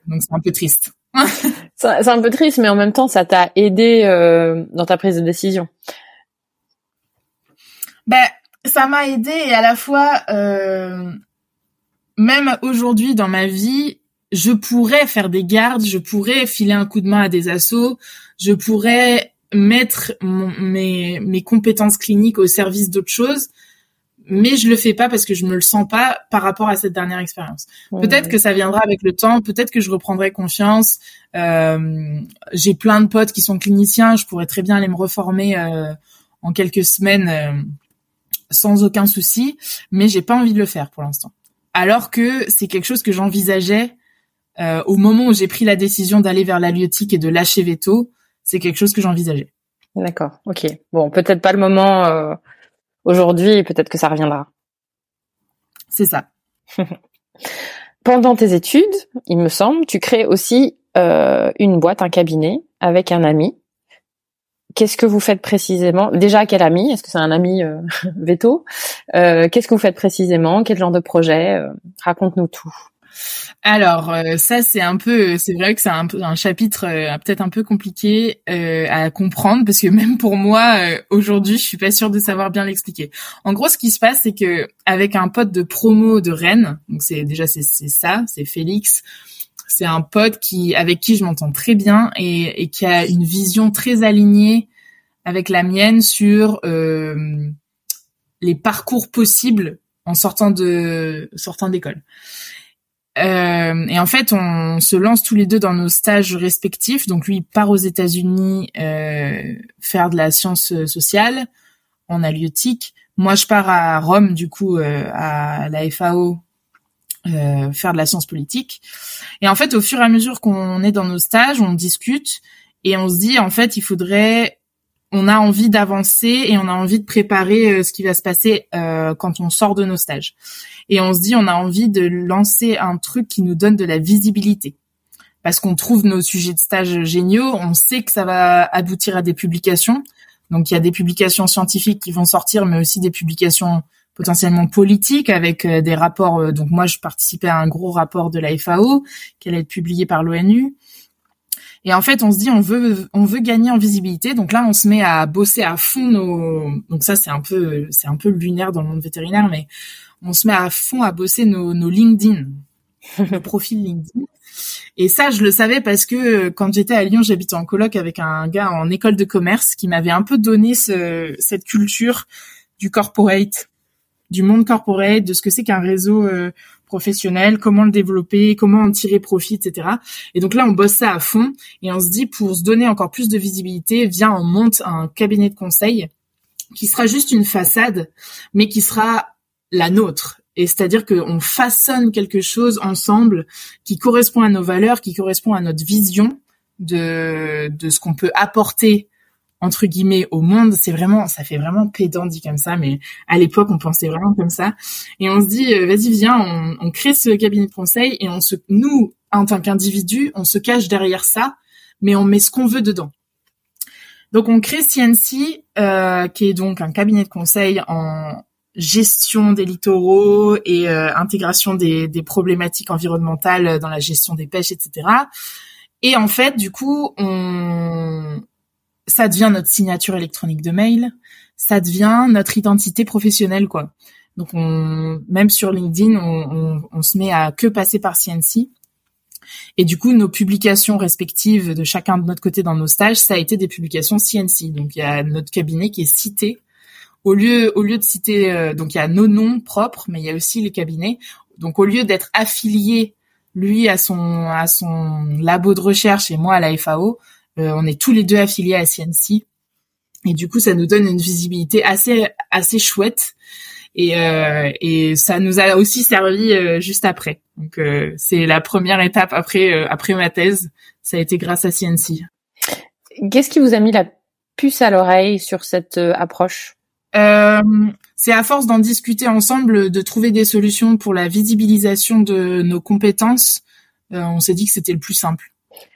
donc c'est un peu triste. c'est un peu triste, mais en même temps, ça t'a aidé dans ta prise de décision. Ben ça m'a aidé et à la fois, euh, même aujourd'hui dans ma vie, je pourrais faire des gardes, je pourrais filer un coup de main à des assos, je pourrais mettre mes, mes compétences cliniques au service d'autres choses, mais je le fais pas parce que je me le sens pas par rapport à cette dernière expérience. Peut-être que ça viendra avec le temps, peut-être que je reprendrai confiance. Euh, J'ai plein de potes qui sont cliniciens, je pourrais très bien aller me reformer euh, en quelques semaines euh, sans aucun souci, mais j'ai pas envie de le faire pour l'instant. Alors que c'est quelque chose que j'envisageais euh, au moment où j'ai pris la décision d'aller vers l'alliotique et de lâcher veto, c'est quelque chose que j'envisageais. D'accord, ok. Bon, peut-être pas le moment euh, aujourd'hui, peut-être que ça reviendra. C'est ça. Pendant tes études, il me semble, tu crées aussi euh, une boîte, un cabinet avec un ami Qu'est-ce que vous faites précisément? Déjà, quel ami? Est-ce que c'est un ami euh, veto? Euh, Qu'est-ce que vous faites précisément? Quel genre de projet? Raconte-nous tout. Alors ça c'est un peu c'est vrai que c'est un chapitre peut-être un peu compliqué à comprendre parce que même pour moi aujourd'hui je suis pas sûre de savoir bien l'expliquer. En gros ce qui se passe c'est que avec un pote de promo de Rennes donc c'est déjà c'est ça c'est Félix c'est un pote qui, avec qui je m'entends très bien et, qui a une vision très alignée avec la mienne sur euh, les parcours possibles en sortant de sortant d'école. Euh, et en fait, on se lance tous les deux dans nos stages respectifs. Donc lui part aux États-Unis euh, faire de la science sociale en halieutique. Moi, je pars à Rome, du coup, euh, à la FAO euh, faire de la science politique. Et en fait, au fur et à mesure qu'on est dans nos stages, on discute et on se dit en fait, il faudrait, on a envie d'avancer et on a envie de préparer euh, ce qui va se passer euh, quand on sort de nos stages. Et on se dit, on a envie de lancer un truc qui nous donne de la visibilité. Parce qu'on trouve nos sujets de stage géniaux, on sait que ça va aboutir à des publications. Donc il y a des publications scientifiques qui vont sortir, mais aussi des publications potentiellement politique avec euh, des rapports. Donc moi, je participais à un gros rapport de la FAO qui allait être publié par l'ONU. Et en fait, on se dit on veut on veut gagner en visibilité. Donc là, on se met à bosser à fond nos. Donc ça, c'est un peu c'est un peu lunaire dans le monde vétérinaire, mais on se met à fond à bosser nos, nos LinkedIn, nos profils LinkedIn. Et ça, je le savais parce que euh, quand j'étais à Lyon, j'habitais en coloc avec un gars en école de commerce qui m'avait un peu donné ce, cette culture du corporate du monde corporate, de ce que c'est qu'un réseau euh, professionnel, comment le développer, comment en tirer profit, etc. Et donc là, on bosse ça à fond et on se dit pour se donner encore plus de visibilité, viens, on monte un cabinet de conseil qui sera juste une façade, mais qui sera la nôtre. Et c'est-à-dire qu'on façonne quelque chose ensemble qui correspond à nos valeurs, qui correspond à notre vision de, de ce qu'on peut apporter entre guillemets au monde, c'est vraiment, ça fait vraiment pédant dit comme ça, mais à l'époque on pensait vraiment comme ça. Et on se dit, euh, vas-y viens, on, on, crée ce cabinet de conseil et on se, nous en tant qu'individu, on se cache derrière ça, mais on met ce qu'on veut dedans. Donc on crée CNC, euh, qui est donc un cabinet de conseil en gestion des littoraux et intégration des, des, problématiques environnementales dans la gestion des pêches, etc. Et en fait, du coup, on, ça devient notre signature électronique de mail, ça devient notre identité professionnelle, quoi. Donc, on, même sur LinkedIn, on, on, on se met à que passer par CNC. Et du coup, nos publications respectives de chacun de notre côté dans nos stages, ça a été des publications CNC. Donc, il y a notre cabinet qui est cité. Au lieu, au lieu de citer, euh, donc il y a nos noms propres, mais il y a aussi les cabinets. Donc, au lieu d'être affilié, lui, à son, à son labo de recherche et moi à la FAO, on est tous les deux affiliés à CNC. Et du coup, ça nous donne une visibilité assez, assez chouette et, euh, et ça nous a aussi servi euh, juste après. Donc euh, c'est la première étape après euh, après ma thèse, ça a été grâce à CNC. Qu'est-ce qui vous a mis la puce à l'oreille sur cette approche? C'est à force d'en discuter ensemble, de trouver des solutions pour la visibilisation de nos compétences. on s'est dit que c'était le plus simple.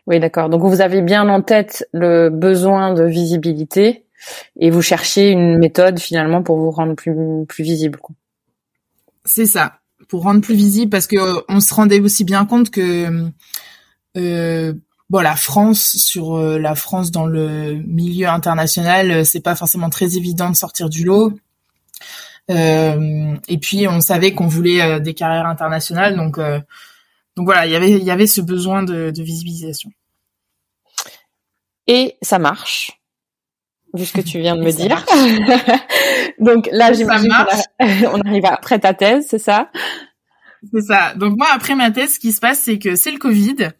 Oui, d'accord. Donc vous avez bien en tête le besoin de visibilité et vous cherchiez une méthode finalement pour vous rendre plus plus visible. C'est ça, pour rendre plus visible parce que euh, on se rendait aussi bien compte que euh, bon la France sur euh, la France dans le milieu international, euh, c'est pas forcément très évident de sortir du lot. Euh, et puis on savait qu'on voulait des carrières internationales, donc donc voilà, il y avait il y avait ce besoin de, de visibilisation. Et ça marche vu ce que tu viens de me dire. Donc là, j'imagine qu'on arrive après ta thèse, c'est ça? C'est ça. Donc moi, après ma thèse, ce qui se passe, c'est que c'est le Covid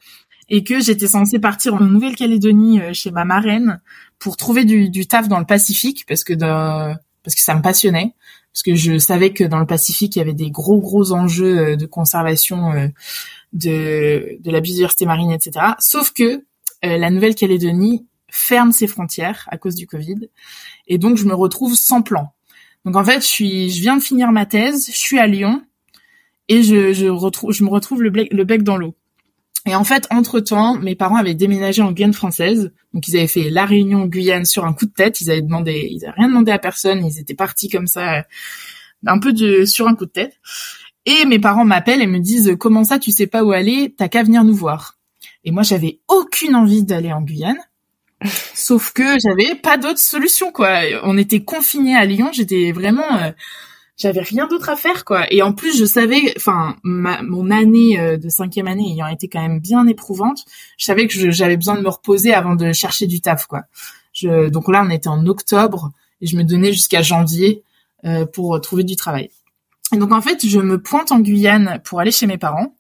et que j'étais censée partir en Nouvelle-Calédonie euh, chez ma marraine pour trouver du, du taf dans le Pacifique parce que parce que ça me passionnait parce que je savais que dans le Pacifique il y avait des gros gros enjeux euh, de conservation euh, de de la biodiversité marine etc. Sauf que la Nouvelle-Calédonie ferme ses frontières à cause du Covid. Et donc, je me retrouve sans plan. Donc, en fait, je suis, je viens de finir ma thèse, je suis à Lyon et je, je retrouve, je me retrouve le, bec, le bec dans l'eau. Et en fait, entre temps, mes parents avaient déménagé en Guyane française. Donc, ils avaient fait la réunion Guyane sur un coup de tête. Ils avaient demandé, ils avaient rien demandé à personne. Ils étaient partis comme ça, un peu de, sur un coup de tête. Et mes parents m'appellent et me disent, comment ça, tu sais pas où aller? T'as qu'à venir nous voir. Et moi, j'avais aucune envie d'aller en Guyane. Sauf que j'avais pas d'autre solution quoi. On était confinés à Lyon, j'étais vraiment euh, j'avais rien d'autre à faire quoi. Et en plus je savais enfin mon année euh, de cinquième année ayant été quand même bien éprouvante, je savais que j'avais besoin de me reposer avant de chercher du taf quoi. Je, donc là on était en octobre et je me donnais jusqu'à janvier euh, pour trouver du travail. Donc en fait je me pointe en Guyane pour aller chez mes parents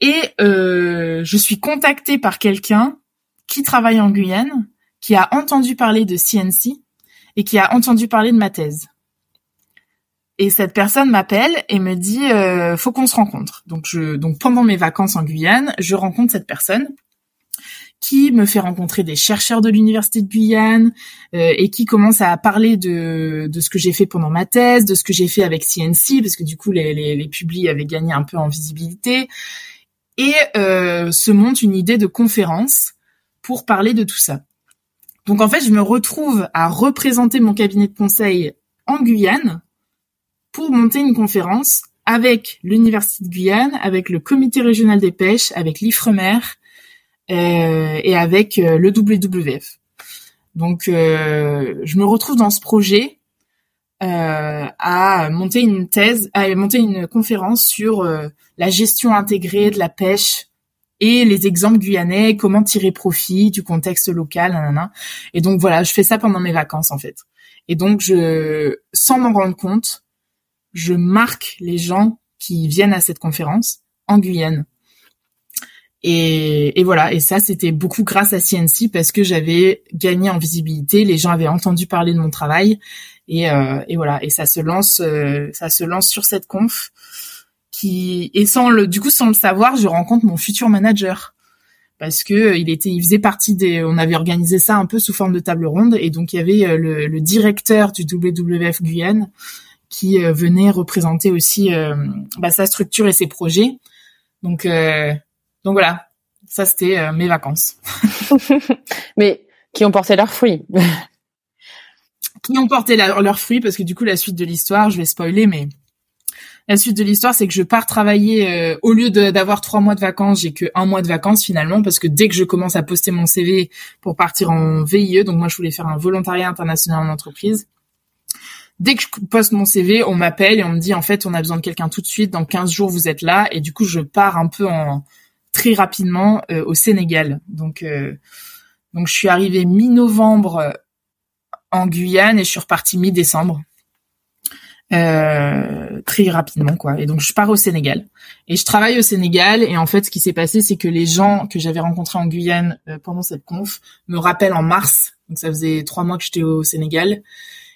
et je suis contactée par quelqu'un qui travaille en Guyane, qui a entendu parler de CNC et qui a entendu parler de ma thèse. Et cette personne m'appelle et me dit euh, faut qu'on se rencontre. Donc je donc pendant mes vacances en Guyane, je rencontre cette personne qui me fait rencontrer des chercheurs de l'université de Guyane euh, et qui commence à parler de, de ce que j'ai fait pendant ma thèse, de ce que j'ai fait avec CNC parce que du coup les, les, les avaient gagné un peu en visibilité et euh, se monte une idée de conférence pour parler de tout ça. Donc en fait, je me retrouve à représenter mon cabinet de conseil en Guyane pour monter une conférence avec l'Université de Guyane, avec le Comité régional des pêches, avec l'Ifremer et avec euh, le WWF. Donc euh, je me retrouve dans ce projet à monter une thèse, à monter une conférence sur la gestion intégrée de la pêche et les exemples guyanais, comment tirer profit du contexte local, nanana. Et donc voilà, je fais ça pendant mes vacances en fait. Et donc je, sans m'en rendre compte, je marque les gens qui viennent à cette conférence en Guyane. Et, et voilà, et ça c'était beaucoup grâce à CNC parce que j'avais gagné en visibilité, les gens avaient entendu parler de mon travail. Et, euh, et voilà, et ça se lance, euh, ça se lance sur cette conf et sans le du coup sans le savoir, je rencontre mon futur manager. Parce que euh, il était il faisait partie des on avait organisé ça un peu sous forme de table ronde. Et donc il y avait euh, le, directeur du WWF Guyane qui euh, venait représenter aussi bah, sa structure et ses projets. Donc donc voilà, ça c'était mes vacances. Mais qui ont porté leurs fruits. qui ont porté leurs fruits parce que du coup la suite de l'histoire, je vais spoiler, mais la suite de l'histoire, c'est que je pars travailler euh, au lieu d'avoir trois mois de vacances, j'ai que un mois de vacances finalement parce que dès que je commence à poster mon CV pour partir en VIE, donc moi je voulais faire un volontariat international en entreprise. Dès que je poste mon CV, on m'appelle et on me dit en fait on a besoin de quelqu'un tout de suite, dans 15 jours vous êtes là et du coup je pars un peu en très rapidement euh, au Sénégal. Donc euh, donc je suis arrivée mi-novembre en Guyane et je suis repartie mi-décembre. Euh, très rapidement quoi. Et donc je pars au Sénégal et je travaille au Sénégal et en fait ce qui s'est passé c'est que les gens que j'avais rencontrés en Guyane euh, pendant cette conf me rappellent en mars donc ça faisait trois mois que j'étais au Sénégal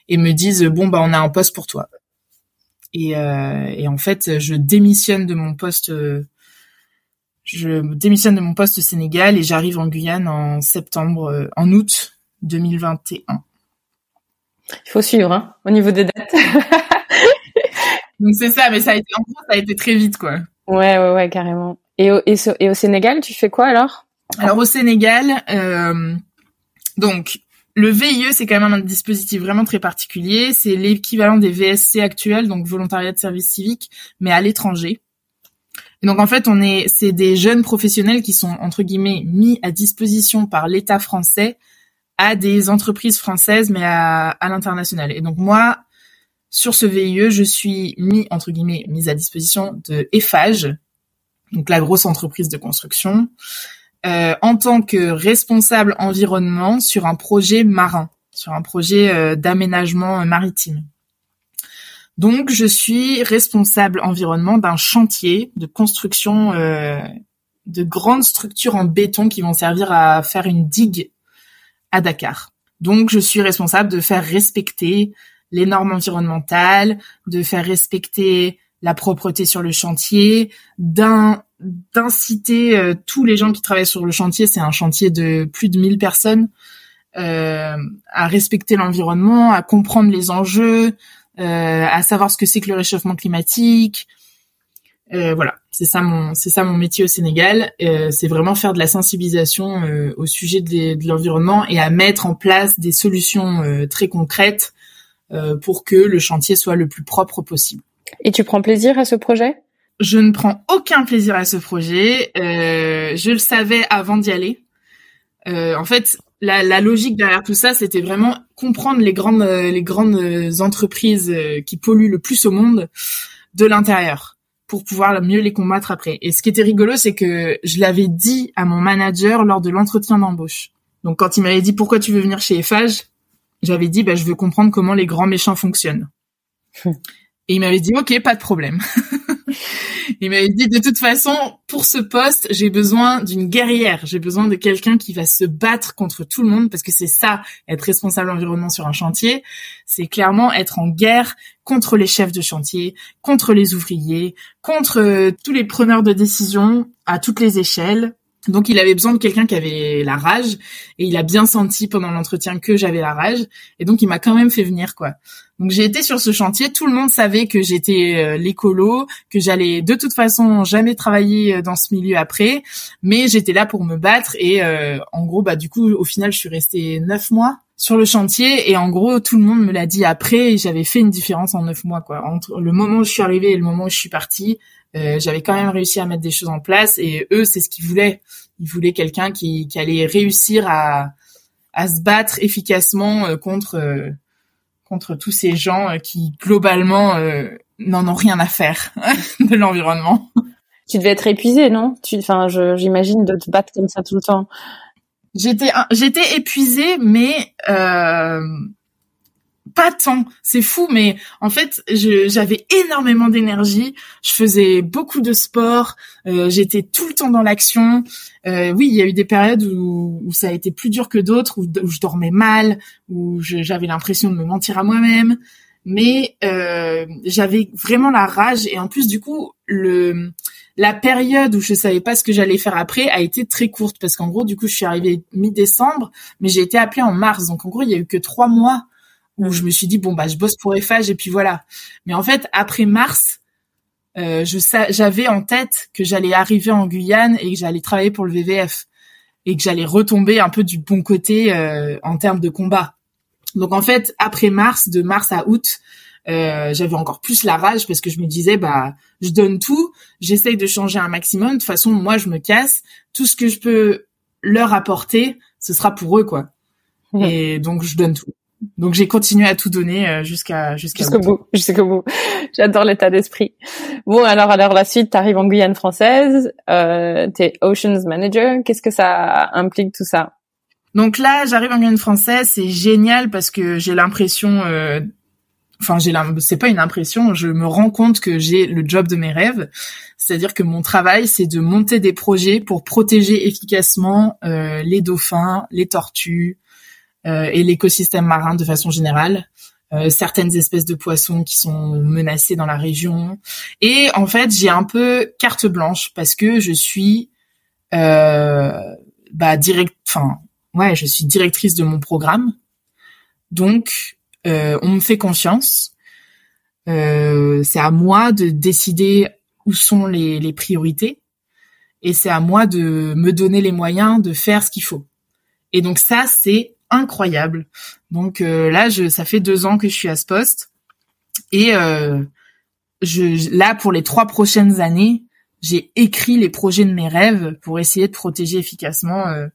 et me disent bon bah on a un poste pour toi et, euh, et en fait je démissionne de mon poste je démissionne de mon poste au Sénégal et j'arrive en Guyane en septembre en août 2021 il faut suivre, hein, au niveau des dates. Donc c'est ça, mais ça a été, en gros, ça a été très vite, quoi. Ouais, ouais, ouais, carrément. Et au, et, et au Sénégal, tu fais quoi alors? Alors au Sénégal, euh, donc le VIE, c'est quand même un dispositif vraiment très particulier. C'est l'équivalent des VSC actuels, donc volontariat de service civique, mais à l'étranger. Donc en fait, on est, c'est des jeunes professionnels qui sont entre guillemets mis à disposition par l'État français à des entreprises françaises, mais à, à l'international. Et donc moi, sur ce VIE, je suis mis entre guillemets mise à disposition de Eiffage, donc la grosse entreprise de construction, euh, en tant que responsable environnement sur un projet marin, sur un projet euh, d'aménagement maritime. Donc je suis responsable environnement d'un chantier de construction euh, de grandes structures en béton qui vont servir à faire une digue à Dakar. Donc, je suis responsable de faire respecter les normes environnementales, de faire respecter la propreté sur le chantier, d'inciter euh, tous les gens qui travaillent sur le chantier, c'est un chantier de plus de 1000 personnes, euh, à respecter l'environnement, à comprendre les enjeux, à savoir ce que c'est que le réchauffement climatique, euh, voilà, c'est ça mon c'est ça mon métier au Sénégal. Euh, c'est vraiment faire de la sensibilisation euh, au sujet de, l'environnement et à mettre en place des solutions très concrètes pour que le chantier soit le plus propre possible. Et tu prends plaisir à ce projet? Je ne prends aucun plaisir à ce projet. je le savais avant d'y aller. en fait, la, la, logique derrière tout ça, c'était vraiment comprendre les grandes les grandes entreprises qui polluent le plus au monde de l'intérieur pour pouvoir mieux les combattre après. Et ce qui était rigolo, c'est que je l'avais dit à mon manager lors de l'entretien d'embauche. Donc quand il m'avait dit pourquoi tu veux venir chez Eiffage, j'avais dit bah je veux comprendre comment les grands méchants fonctionnent. Et il m'avait dit ok, pas de problème. il m'avait dit de toute façon, pour ce poste, j'ai besoin d'une guerrière. J'ai besoin de quelqu'un qui va se battre contre tout le monde parce que c'est ça, être responsable environnement sur un chantier. C'est clairement être en guerre contre les chefs de chantier, contre les ouvriers, contre euh, tous les preneurs de décision à toutes les échelles. Donc il avait besoin de quelqu'un qui avait la rage et il a bien senti pendant l'entretien que j'avais la rage et donc il m'a quand même fait venir quoi. Donc j'ai été sur ce chantier, tout le monde savait que j'étais euh, l'écolo, que j'allais de toute façon jamais travailler euh, dans ce milieu après, mais j'étais là pour me battre et euh, en gros bah du coup au final je suis restée neuf mois sur le chantier. Et en gros tout le monde me l'a dit après. J'avais fait une différence en neuf mois quoi. Entre le moment où je suis arrivée et le moment où je suis partie j'avais quand même réussi à mettre des choses en place. Et eux c'est ce qu'ils voulaient. Ils voulaient quelqu'un qui, qui allait réussir à à se battre efficacement contre contre tous ces gens euh, qui globalement euh, n'en ont rien à faire de l'environnement. Tu devais être épuisé, non? Tu, enfin, j'imagine de te battre comme ça tout le temps. J'étais, j'étais épuisée, mais euh, pas tant. C'est fou, mais en fait, j'avais énormément d'énergie. Je faisais beaucoup de sport. Euh, J'étais tout le temps dans l'action. Euh, oui, il y a eu des périodes où, où ça a été plus dur que d'autres, où, où, je dormais mal, où j'avais l'impression de me mentir à moi-même. Mais euh, j'avais vraiment la rage et en plus du coup le la période où je savais pas ce que j'allais faire après a été très courte parce qu'en gros du coup je suis arrivée mi-décembre mais j'ai été appelée en mars donc en gros il y a eu que trois mois où je me suis dit bon bah je bosse pour Eiffage et puis voilà. Mais en fait après mars, euh, je j'avais en tête que j'allais arriver en Guyane et que j'allais travailler pour le VVF et que j'allais retomber un peu du bon côté euh, en termes de combat. Donc en fait, après mars, de mars à août, euh, j'avais encore plus la rage parce que je me disais bah je donne tout, j'essaye de changer un maximum. De toute façon, moi je me casse. Tout ce que je peux leur apporter, ce sera pour eux quoi. Et donc je donne tout. Donc j'ai continué à tout donner euh, jusqu'à jusqu'à jusqu'au bout, jusqu'au bout. J'adore l'état d'esprit. Bon alors alors la suite, t'arrives en Guyane française, euh, t'es Oceans Manager. Qu'est-ce que ça implique tout ça? Donc là, j'arrive en Guyane française, c'est génial parce que j'ai l'impression euh, enfin j'ai c'est pas une impression, je me rends compte que j'ai le job de mes rêves, c'est-à-dire que mon travail c'est de monter des projets pour protéger efficacement euh, les dauphins, les tortues et l'écosystème marin de façon générale. Euh, certaines espèces de poissons qui sont menacées dans la région et en fait j'ai un peu carte blanche parce que je suis bah direct enfin ouais je suis directrice de mon programme donc euh, on me fait confiance. Euh, c'est à moi de décider où sont les priorités et c'est à moi de me donner les moyens de faire ce qu'il faut. Et donc ça, c'est incroyable. Donc euh, là, je, ça fait deux ans que je suis à ce poste et euh, je, là, pour les trois prochaines années, j'ai écrit les projets de mes rêves pour essayer de protéger efficacement euh,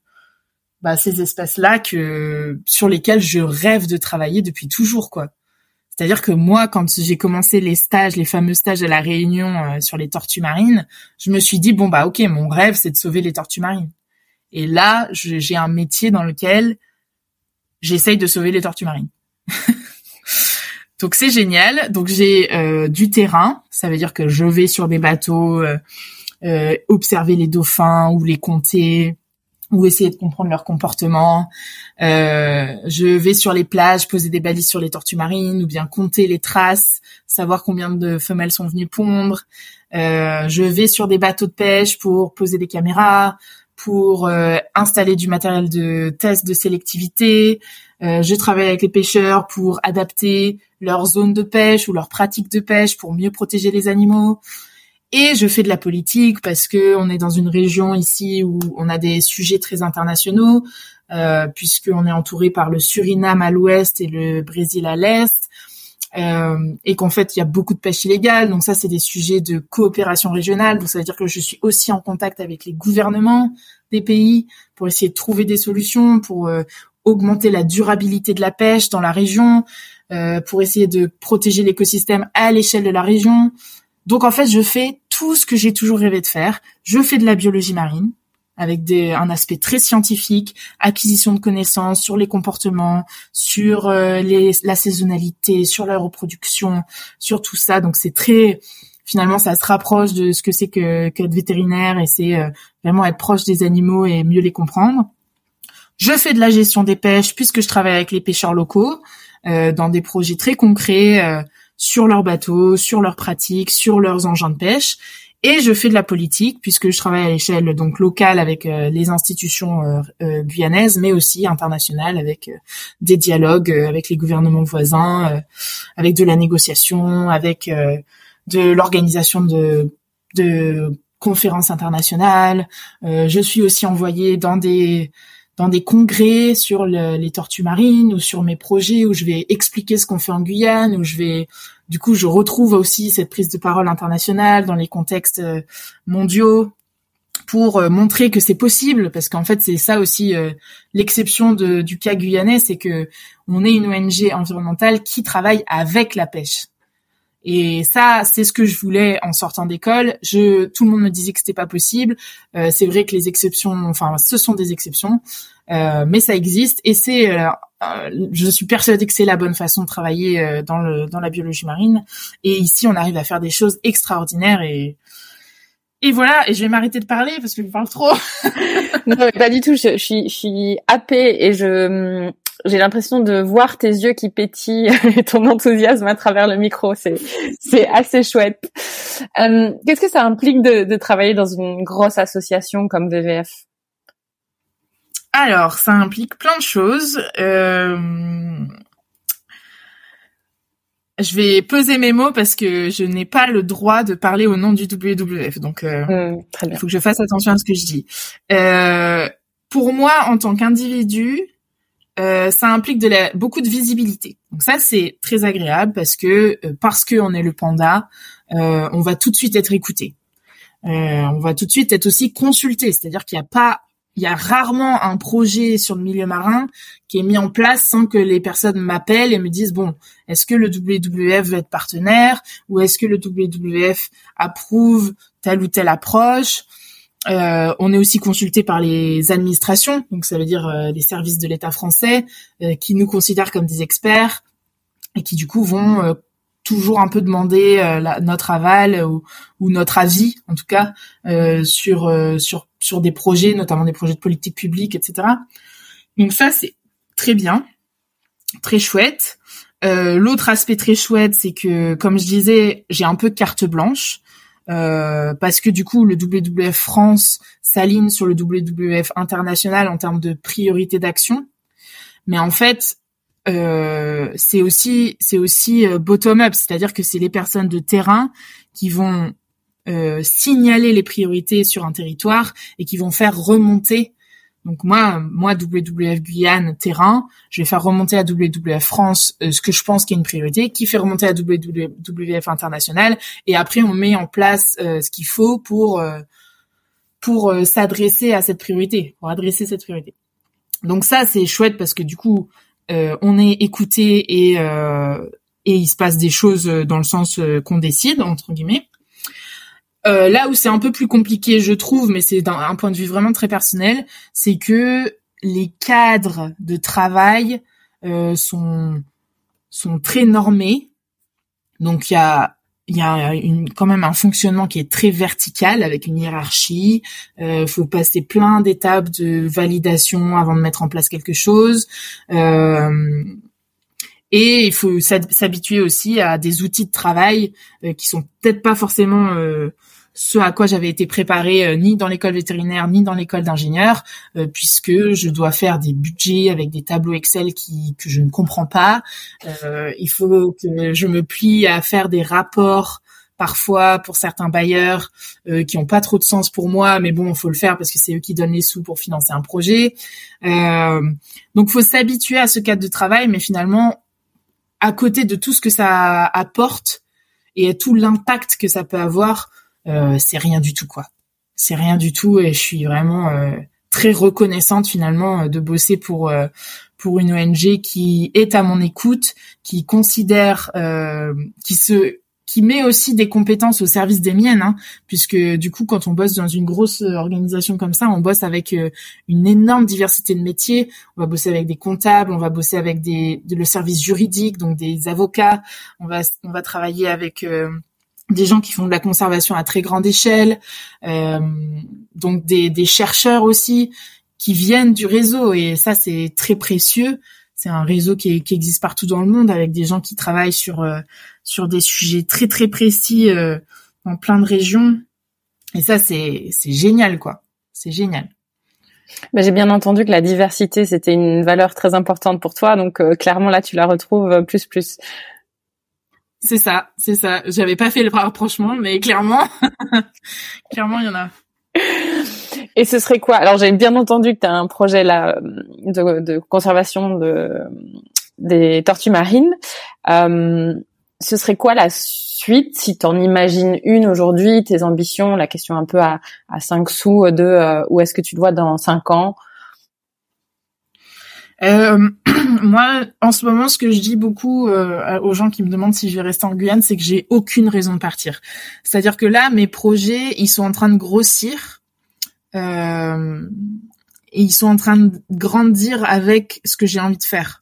bah, ces espaces-là que sur lesquels je rêve de travailler depuis toujours, quoi. C'est-à-dire que moi, quand j'ai commencé les stages, les fameux stages à la Réunion sur les tortues marines, je me suis dit bon bah ok, mon rêve c'est de sauver les tortues marines. Et là, j'ai un métier dans lequel j'essaye de sauver les tortues marines. Donc c'est génial. Donc j'ai euh, du terrain, ça veut dire que je vais sur des bateaux, euh, observer les dauphins ou les compter, ou essayer de comprendre leur comportement. Euh, je vais sur les plages poser des balises sur les tortues marines ou bien compter les traces, savoir combien de femelles sont venues pondre. Euh, je vais sur des bateaux de pêche pour poser des caméras, pour euh, installer du matériel de test de sélectivité. Euh, je travaille avec les pêcheurs pour adapter leur zone de pêche ou leur pratique de pêche pour mieux protéger les animaux. Et je fais de la politique parce que on est dans une région ici où on a des sujets très internationaux, euh, puisqu'on est entouré par le Suriname à l'ouest et le Brésil à l'est, euh, et qu'en fait il y a beaucoup de pêche illégale. Donc ça, c'est des sujets de coopération régionale. Donc ça veut dire que je suis aussi en contact avec les gouvernements des pays pour essayer de trouver des solutions, pour euh, augmenter la durabilité de la pêche dans la région, euh, pour essayer de protéger l'écosystème à l'échelle de la région. Donc en fait, je fais tout ce que j'ai toujours rêvé de faire. Je fais de la biologie marine avec des, un aspect très scientifique, acquisition de connaissances sur les comportements, sur euh, les, la saisonnalité, sur la reproduction, sur tout ça. Donc c'est très finalement ça se rapproche de ce que c'est que qu'être vétérinaire et c'est euh, vraiment être proche des animaux et mieux les comprendre. Je fais de la gestion des pêches puisque je travaille avec les pêcheurs locaux euh, dans des projets très concrets sur leurs bateaux, sur leurs pratiques, sur leurs engins de pêche. Et je fais de la politique puisque je travaille à l'échelle donc locale avec euh, les institutions euh, euh, guyanaises, mais aussi internationales avec des dialogues avec les gouvernements voisins, avec de la négociation, avec de l'organisation de, de conférences internationales. je suis aussi envoyée dans des dans des congrès sur les tortues marines ou sur mes projets où je vais expliquer ce qu'on fait en Guyane, où je vais, du coup, je retrouve aussi cette prise de parole internationale dans les contextes euh, mondiaux pour euh, montrer que c'est possible, parce qu'en fait c'est ça aussi euh, l'exception du cas guyanais, c'est que on est une ONG environnementale qui travaille avec la pêche. Et ça, c'est ce que je voulais en sortant d'école. Je, tout le monde me disait que c'était pas possible. Euh, c'est vrai que les exceptions, enfin, ce sont des exceptions, euh, mais ça existe. Et c'est, euh, je suis persuadée que c'est la bonne façon de travailler dans le dans la biologie marine. Et ici, on arrive à faire des choses extraordinaires et et voilà, et je vais m'arrêter de parler parce que je parle trop. non, pas du tout. Je, je, suis, je suis happée et je, j'ai l'impression de voir tes yeux qui pétillent et ton enthousiasme à travers le micro. C'est, c'est assez chouette. Euh, qu'est-ce que ça implique de, de, travailler dans une grosse association comme VVF Alors, ça implique plein de choses. Euh... Je vais peser mes mots parce que je n'ai pas le droit de parler au nom du WWF. Donc, euh, mmh, il faut que je fasse attention à ce que je dis. Pour moi, en tant qu'individu, euh, ça implique de la, beaucoup de visibilité. Donc ça, c'est très agréable parce que euh, parce que on est le panda, euh, on va tout de suite être écouté. on va tout de suite être aussi consulté. C'est-à-dire qu'il n'y a pas, il y a rarement un projet sur le milieu marin qui est mis en place sans que les personnes m'appellent et me disent bon, est-ce que le WWF veut être partenaire ou est-ce que le WWF approuve telle ou telle approche? Euh, on est aussi consulté par les administrations, donc ça veut dire euh, les services de l'État français, euh, qui nous considèrent comme des experts et qui du coup vont toujours un peu demander notre aval ou, notre avis, en tout cas, sur sur sur des projets, notamment des projets de politique publique, etc. Donc ça c'est très bien, très chouette. L'autre aspect très chouette, c'est que, comme je disais, j'ai un peu carte blanche. Euh, parce que du coup le WWF France s'aligne sur le WWF international en termes de priorité d'action. Mais en fait, euh, c'est aussi c'est aussi euh, bottom up, c'est-à-dire que c'est les personnes de terrain qui vont euh, signaler les priorités sur un territoire et qui vont faire remonter donc moi, moi WWF Guyane terrain, je vais faire remonter à WWF France euh, ce que je pense qui est une priorité, qui fait remonter à WWF international, et après on met en place euh, ce qu'il faut pour euh, pour s'adresser à cette priorité, pour adresser cette priorité. Donc ça c'est chouette parce que du coup on est écouté et et il se passe des choses dans le sens qu'on décide entre guillemets. Euh, là où c'est un peu plus compliqué, je trouve, mais c'est d'un point de vue vraiment très personnel, c'est que les cadres de travail euh, sont sont très normés. Donc il y a il y a une, quand même un fonctionnement qui est très vertical avec une hiérarchie. Il euh, faut passer plein d'étapes de validation avant de mettre en place quelque chose. Et il faut s'habituer aussi à des outils de travail euh, qui sont peut-être pas forcément ce à quoi j'avais été préparée euh, ni dans l'école vétérinaire ni dans l'école d'ingénieur, puisque je dois faire des budgets avec des tableaux Excel qui que je ne comprends pas. il faut que je me plie à faire des rapports parfois pour certains bailleurs euh, qui ont pas trop de sens pour moi, mais bon, il faut le faire parce que c'est eux qui donnent les sous pour financer un projet. Euh, donc, faut s'habituer à ce cadre de travail, mais finalement, à côté de tout ce que ça apporte et tout l'impact que ça peut avoir, euh, c'est rien du tout quoi. C'est rien du tout et je suis vraiment euh, très reconnaissante finalement euh, de bosser pour pour une ONG qui est à mon écoute, qui considère, qui se qui met aussi des compétences au service des miennes, hein, puisque du coup, quand on bosse dans une grosse euh, organisation comme ça, on bosse avec euh, une énorme diversité de métiers. On va bosser avec des comptables, on va bosser avec des le service juridique, donc des avocats. On va on va travailler avec euh, des gens qui font de la conservation à très grande échelle, donc des, des chercheurs aussi qui viennent du réseau et ça c'est très précieux c'est un réseau qui, qui, existe partout dans le monde avec des gens qui travaillent sur euh, sur des sujets très très précis euh, dans plein de régions. Et ça, c'est c'est génial, quoi. C'est génial. Ben, j'ai bien entendu que la diversité c'était une valeur très importante pour toi, donc euh, clairement là tu la retrouves plus plus. C'est ça, c'est ça. J'avais pas fait le rapprochement, mais clairement, clairement il y en a. Et ce serait quoi? Alors j'ai bien entendu que tu as un projet là de, conservation de des tortues marines. Euh, ce serait quoi la suite? Si tu en imagines une aujourd'hui, tes ambitions, la question un peu à, à 5 sous de euh, où est-ce que tu te vois dans 5 ans? Euh, moi, en ce moment, ce que je dis beaucoup euh, aux gens qui me demandent si je vais rester en Guyane, c'est que j'ai aucune raison de partir. C'est-à-dire que là, mes projets, ils sont en train de grossir. Euh, et ils sont en train de grandir avec ce que j'ai envie de faire.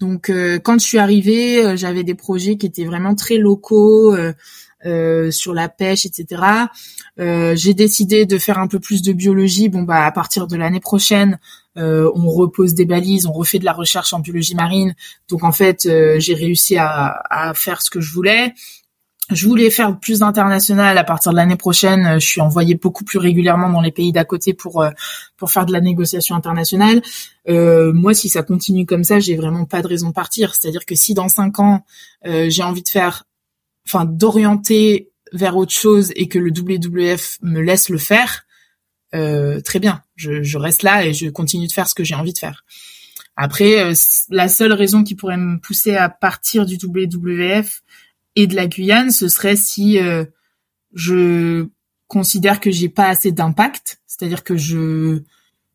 Donc euh, quand je suis arrivée, euh, j'avais des projets qui étaient vraiment très locaux euh, sur la pêche, etc. j'ai décidé de faire un peu plus de biologie. Bon bah à partir de l'année prochaine, on repose des balises, on refait de la recherche en biologie marine. Donc en fait, j'ai réussi à, faire ce que je voulais je voulais faire plus d'international à partir de l'année prochaine. Euh, je suis envoyée beaucoup plus régulièrement dans les pays d'à côté pour euh, pour faire de la négociation internationale. Euh, moi, si ça continue comme ça, j'ai vraiment pas de raison de partir. C'est-à-dire que si dans cinq ans j'ai envie de faire, enfin d'orienter vers autre chose et que le WWF me laisse le faire, très bien. Je, je, reste là et je continue de faire ce que j'ai envie de faire. Après, la seule raison qui pourrait me pousser à partir du WWF et de la Guyane, ce serait si je considère que j'ai pas assez d'impact, c'est-à-dire que je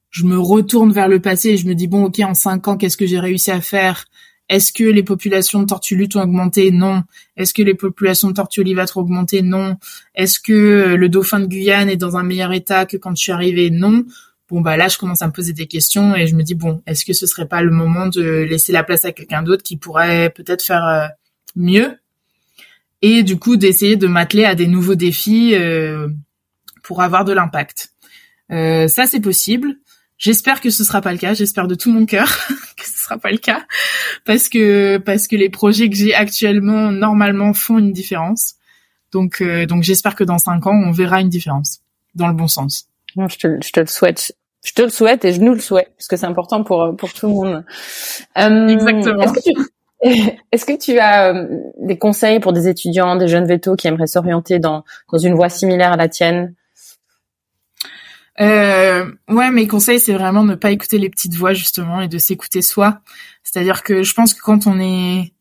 je me retourne vers le passé et je me dis bon ok en cinq ans qu'est-ce que j'ai réussi à faire? Est-ce que les populations de tortues luttes ont augmenté? Non. Est-ce que les populations de tortues olivâtres ont augmenté? Non. Est-ce que le dauphin de Guyane est dans un meilleur état que quand je suis arrivée? Non. Bon bah là je commence à me poser des questions et je me dis bon est-ce que ce serait pas le moment de laisser la place à quelqu'un d'autre qui pourrait peut-être faire euh, mieux? Et du coup d'essayer de m'atteler à des nouveaux défis euh, pour avoir de l'impact. Euh, ça c'est possible. J'espère que ce sera pas le cas. J'espère de tout mon cœur que ce sera pas le cas parce que parce que les projets que j'ai actuellement normalement font une différence. Donc euh, donc j'espère que dans cinq ans on verra une différence dans le bon sens. je, te, je te le souhaite. Je te le souhaite et je nous le souhaite parce que c'est important pour pour tout le monde. Euh, Exactement. Est-ce que tu, est-ce que tu as euh, des conseils pour des étudiants, des jeunes vétos qui aimeraient s'orienter dans, dans une voie similaire à la tienne? Euh, ouais, mes conseils, c'est vraiment ne pas écouter les petites voix justement et de s'écouter soi. C'est-à-dire que je pense que quand on est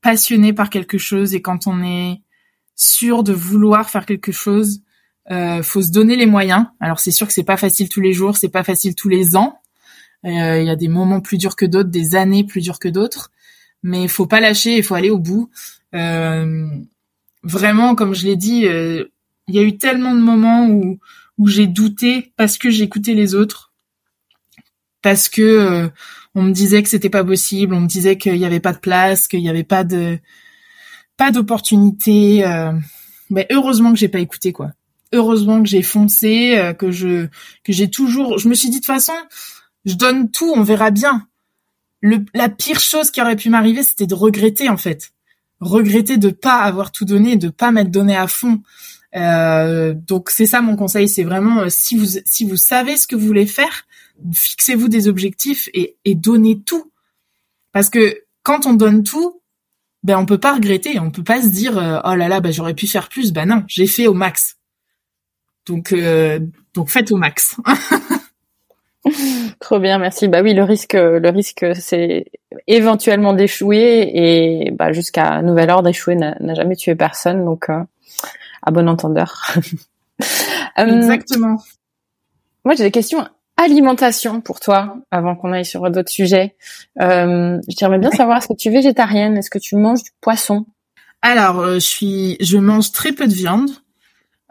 passionné par quelque chose et quand on est sûr de vouloir faire quelque chose, euh, faut se donner les moyens. Alors c'est sûr que c'est pas facile tous les jours, c'est pas facile tous les ans. Euh, il y a des moments plus durs que d'autres, des années plus dures que d'autres mais faut pas lâcher, il faut aller au bout. Euh, vraiment, comme je l'ai dit, euh, il y a eu tellement de moments où où j'ai douté parce que j'écoutais les autres, parce que euh, on me disait que c'était pas possible, on me disait qu'il y avait pas de place, qu'il y avait pas de pas d'opportunité. mais heureusement que j'ai pas écouté quoi. Heureusement que j'ai foncé, que je que j'ai toujours. Je me suis dit de toute façon, je donne tout, on verra bien le, la pire chose qui aurait pu m'arriver, c'était de regretter en fait, regretter de pas avoir tout donné, de pas m'être donné à fond. Euh, donc c'est ça mon conseil, c'est vraiment euh, si vous si vous savez ce que vous voulez faire, fixez-vous des objectifs et, et donnez tout. Parce que quand on donne tout, ben on peut pas regretter, on peut pas se dire euh, oh là là ben j'aurais pu faire plus, ben non, j'ai fait au max. Donc donc faites au max. Trop bien, merci. Bah oui, le risque, le risque, c'est éventuellement d'échouer et bah, jusqu'à nouvel ordre, d'échouer n'a jamais tué personne, donc euh, à bon entendeur. Euh, Exactement. moi, j'ai des questions alimentation pour toi avant qu'on aille sur d'autres sujets. Euh, J'aimerais bien savoir est-ce que tu es végétarienne, est-ce que tu manges du poisson? Alors, euh, je suis, je mange très peu de viande.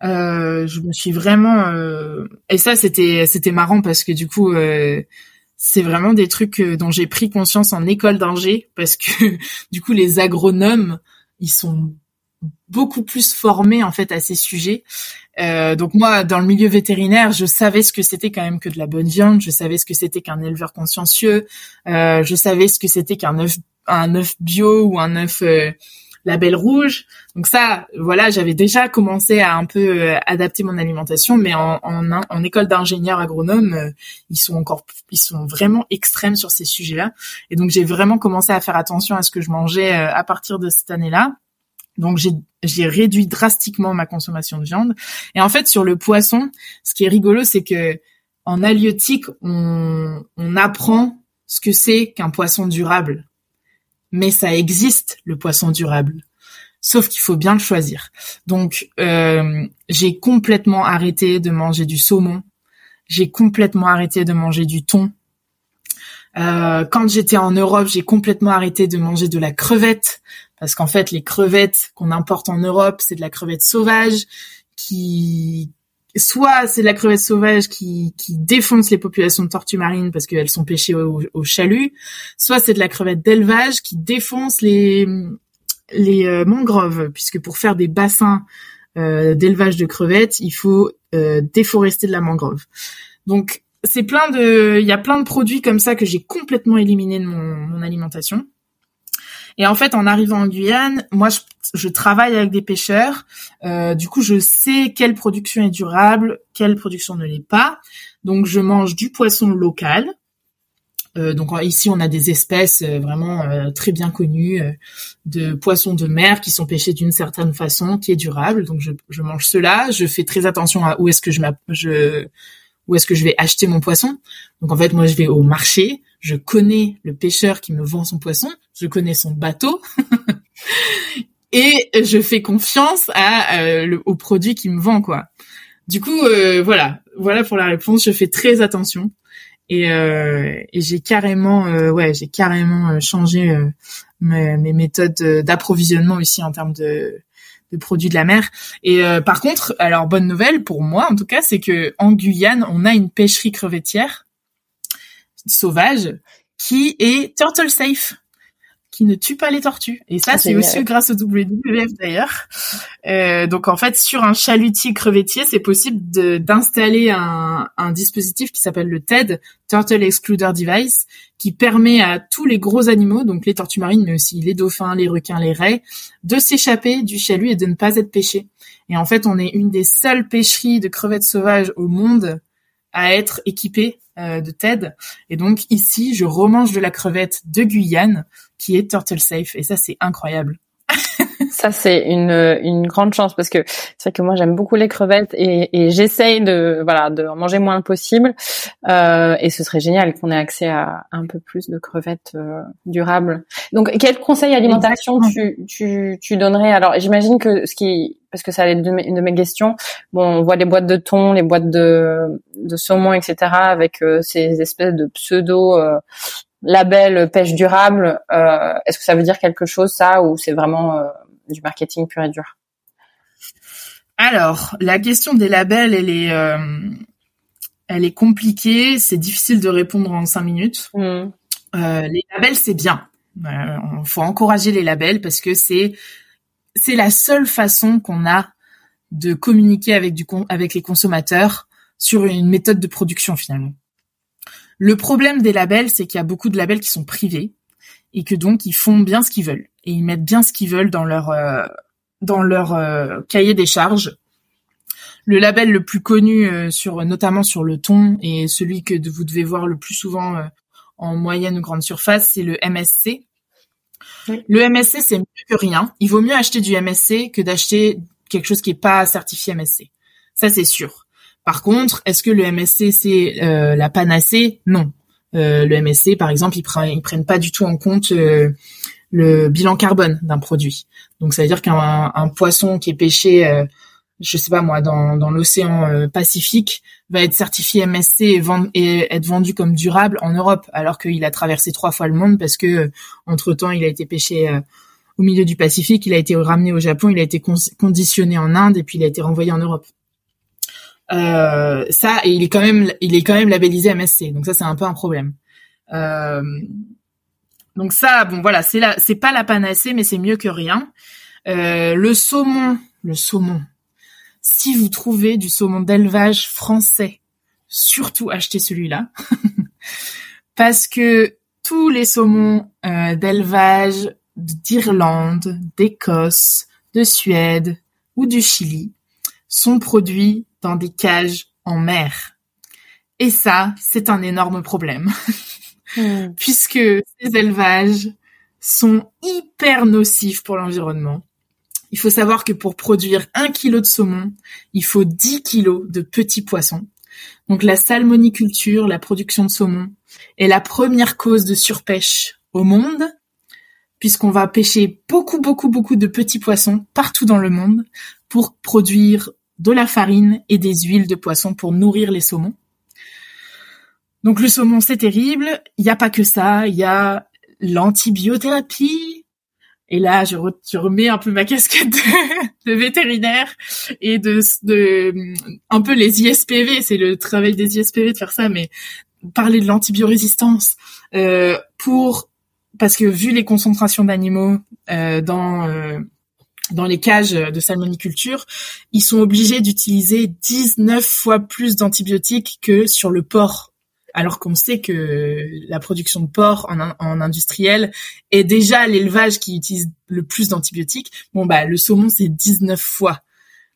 Euh, je me suis vraiment euh, et ça c'était c'était marrant parce que du coup euh, c'est vraiment des trucs dont j'ai pris conscience en école d'ingé parce que du coup les agronomes ils sont beaucoup plus formés en fait à ces sujets. Euh, donc moi, dans le milieu vétérinaire, je savais ce que c'était quand même que de la bonne viande, je savais ce que c'était qu'un éleveur consciencieux, euh, je savais ce que c'était qu'un œuf un œuf bio ou un œuf la belle rouge. Donc ça, voilà, j'avais déjà commencé à un peu euh, adapter mon alimentation, mais en, en, école d'ingénieur agronome, euh, ils sont encore, ils sont vraiment extrêmes sur ces sujets-là. Et donc j'ai vraiment commencé à faire attention à ce que je mangeais euh, à partir de cette année-là. Donc j'ai j'ai réduit drastiquement ma consommation de viande. Et en fait sur le poisson, ce qui est rigolo, c'est que en halieutique, on, on apprend ce que c'est qu'un poisson durable mais ça existe le poisson durable. Sauf qu'il faut bien le choisir. Donc euh, j'ai complètement arrêté de manger du saumon. J'ai complètement arrêté de manger du thon. Euh, quand j'étais en Europe, j'ai complètement arrêté de manger de la crevette parce qu'en fait les crevettes qu'on importe en Europe, c'est de la crevette sauvage qui soit c'est la crevette sauvage qui, qui défonce les populations de tortues marines parce qu'elles sont pêchées au, chalut, soit c'est de la crevette d'élevage qui défonce les les euh, mangroves puisque pour faire des bassins euh, d'élevage de crevettes, il faut euh, déforester de la mangrove. Donc c'est plein de il y a plein de produits comme ça que j'ai complètement éliminés de mon, mon alimentation. Et en fait, en arrivant en Guyane, moi, je, travaille avec des pêcheurs. Euh, du coup, je sais quelle production est durable, quelle production ne l'est pas. Donc, je mange du poisson local. Euh, donc ici, on a des espèces euh, vraiment très bien connues de poissons de mer qui sont pêchés d'une certaine façon, qui est durable. Donc, je, je mange cela. Je fais très attention à où est-ce que je, je où est-ce que je vais acheter mon poisson. Donc en fait, moi, je vais au marché, je connais le pêcheur qui me vend son poisson, je connais son bateau. et je fais confiance euh, au produit qui me vend quoi. Du coup, euh, voilà, voilà pour la réponse. Je fais très attention et, euh, j'ai carrément, ouais, j'ai carrément changé mes, mes, méthodes d'approvisionnement aussi en termes de, de produits de la mer. Et par contre, alors bonne nouvelle pour moi en tout cas, c'est que en Guyane, on a une pêcherie crevettière sauvage qui est turtle safe qui ne tue pas les tortues. Et ça, ah, c'est aussi grâce au WWF d'ailleurs. Euh, donc en fait, sur un chalutier crevettier, c'est possible d'installer un, un, dispositif qui s'appelle le TED, Turtle Excluder Device, qui permet à tous les gros animaux, donc les tortues marines, mais aussi les dauphins, les requins, les raies, de s'échapper du chalut et de ne pas être pêchés. Et en fait, on est une des seules pêcheries de crevettes sauvages au monde à être équipée euh, de TED. Et donc ici, je remange de la crevette de Guyane qui est turtle safe. Et ça, c'est incroyable. ça c'est une une grande chance parce que c'est vrai que moi j'aime beaucoup les crevettes et, et j'essaye de voilà de en manger moins possible euh, et ce serait génial qu'on ait accès à un peu plus de crevettes euh, durables. Donc quel conseil alimentation tu, tu tu donnerais? Alors j'imagine que ce qui parce que ça allait être une de mes questions. Bon, on voit les boîtes de thon, les boîtes de, de saumon, etc., avec euh, ces espèces de pseudo euh, label pêche durable, euh, est-ce que ça veut dire quelque chose ça ou c'est vraiment euh, du marketing pur et dur? Alors, la question des labels, elle est, euh, elle est compliquée. C'est difficile de répondre en cinq minutes. Mmh. les labels, c'est bien. Il faut encourager les labels parce que c'est c'est la seule façon qu'on a de communiquer avec du avec les consommateurs sur une méthode de production finalement. Le problème des labels, c'est qu'il y a beaucoup de labels qui sont privés et que donc ils font bien ce qu'ils veulent et ils mettent bien ce qu'ils veulent dans leur euh, dans leur euh, cahier des charges. Le label le plus connu euh, sur notamment sur le thon et celui que vous devez voir le plus souvent en moyenne ou grande surface, c'est le MSC. Le MSC c'est mieux que rien. Il vaut mieux acheter du MSC que d'acheter quelque chose qui est pas certifié MSC. Ça c'est sûr. Par contre, est-ce que le MSC c'est euh, la panacée? Non. Euh, le MSC, par exemple, ils, prennent, prennent pas du tout en compte euh, le bilan carbone d'un produit. Donc ça veut dire qu'un poisson qui est pêché, je sais pas moi, dans, l'océan Pacifique, va être certifié MSC et, et, être vendu comme durable en Europe, alors qu'il a traversé trois fois le monde parce que entre temps il a été pêché au milieu du Pacifique, il a été ramené au Japon, il a été conditionné en Inde et puis il a été renvoyé en Europe. Euh, ça, il est quand même, il est quand même labellisé MSC. Donc ça, c'est un peu un problème. Euh, donc ça, bon voilà, c'est là, c'est pas la panacée, mais c'est mieux que rien. Euh, le saumon, le saumon. Si vous trouvez du saumon d'élevage français, surtout achetez celui-là, parce que tous les saumons euh, d'élevage d'Irlande, d'Écosse, de Suède ou du Chili sont produits dans des cages en mer. Et ça, c'est un énorme problème. Hmm. Puisque ces élevages sont hyper nocifs pour l'environnement. Il faut savoir que pour produire un kilo de saumon, il faut 10 kilos de petits poissons. Donc la salmoniculture, la production de saumon, est la première cause de surpêche au monde, puisqu'on va pêcher beaucoup, beaucoup, beaucoup de petits poissons partout dans le monde pour produire de la farine et des huiles de poisson pour nourrir les saumons. Donc le saumon, c'est terrible. Il n'y a pas que ça. Il y a l'antibiothérapie. Et là, je, remets un peu ma casquette de, vétérinaire et de, de, un peu les ISPV. C'est le travail des ISPV de faire ça, mais parler de l'antibiorésistance euh, pour parce que vu les concentrations d'animaux euh, dans euh, dans les cages de salmoniculture, ils sont obligés d'utiliser 19 fois plus d'antibiotiques que sur le porc. Alors qu'on sait que la production de porc en, industriel est déjà l'élevage qui utilise le plus d'antibiotiques. Bon bah le saumon c'est 19 fois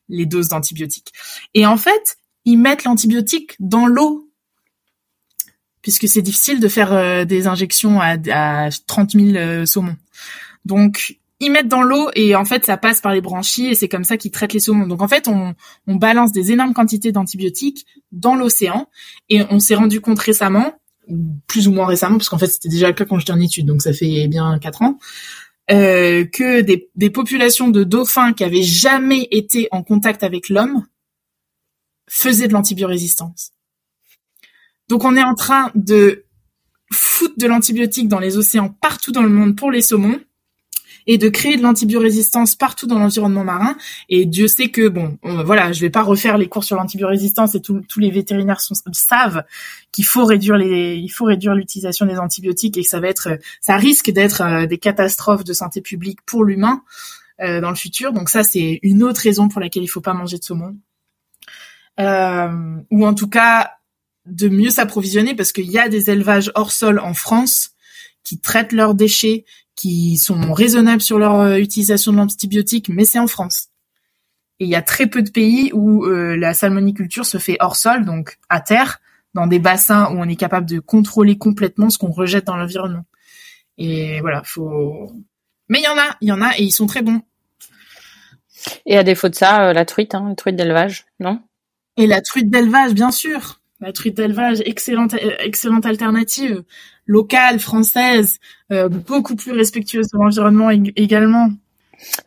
les doses d'antibiotiques. Et en fait, ils mettent l'antibiotique dans l'eau puisque c'est difficile de faire euh, des injections à, à 30 000 euh, saumons. Donc ils mettent dans l'eau et en fait ça passe par les branchies et c'est comme ça qu'ils traitent les saumons. Donc en fait on, on balance des énormes quantités d'antibiotiques dans l'océan et on s'est rendu compte récemment, plus ou moins récemment parce qu'en fait c'était déjà le cas quand j'étais en étude donc ça fait bien quatre ans, euh, que des, des populations de dauphins qui avaient jamais été en contact avec l'homme faisaient de l'antibiorésistance. Donc on est en train de foutre de l'antibiotique dans les océans partout dans le monde pour les saumons et de créer de l'antibiorésistance partout dans l'environnement marin. Et Dieu sait que bon, voilà, je vais pas refaire les cours sur l'antibiorésistance et tous les vétérinaires savent qu'il faut réduire les, il faut réduire l'utilisation des antibiotiques et que ça va être, ça risque d'être euh, des catastrophes de santé publique pour l'humain euh, dans le futur. Donc ça, c'est une autre raison pour laquelle il faut pas manger de saumon. Euh, ou en tout cas de mieux s'approvisionner parce qu'il y a des élevages hors sol en France qui traitent leurs déchets, qui sont raisonnables sur leur euh, utilisation de l'antibiotique, mais c'est en France. Et il y a très peu de pays où euh, la salmoniculture se fait hors sol, donc à terre, dans des bassins où on est capable de contrôler complètement ce qu'on rejette dans l'environnement. Et voilà, faut. Mais il y en a, il y en a, et ils sont très bons. Et à défaut de ça, euh, la truite, hein, la truite d'élevage, non? Et la truite d'élevage, bien sûr. La truite d'élevage, excellente, excellente alternative locale, française, euh, beaucoup plus respectueuse de l'environnement également.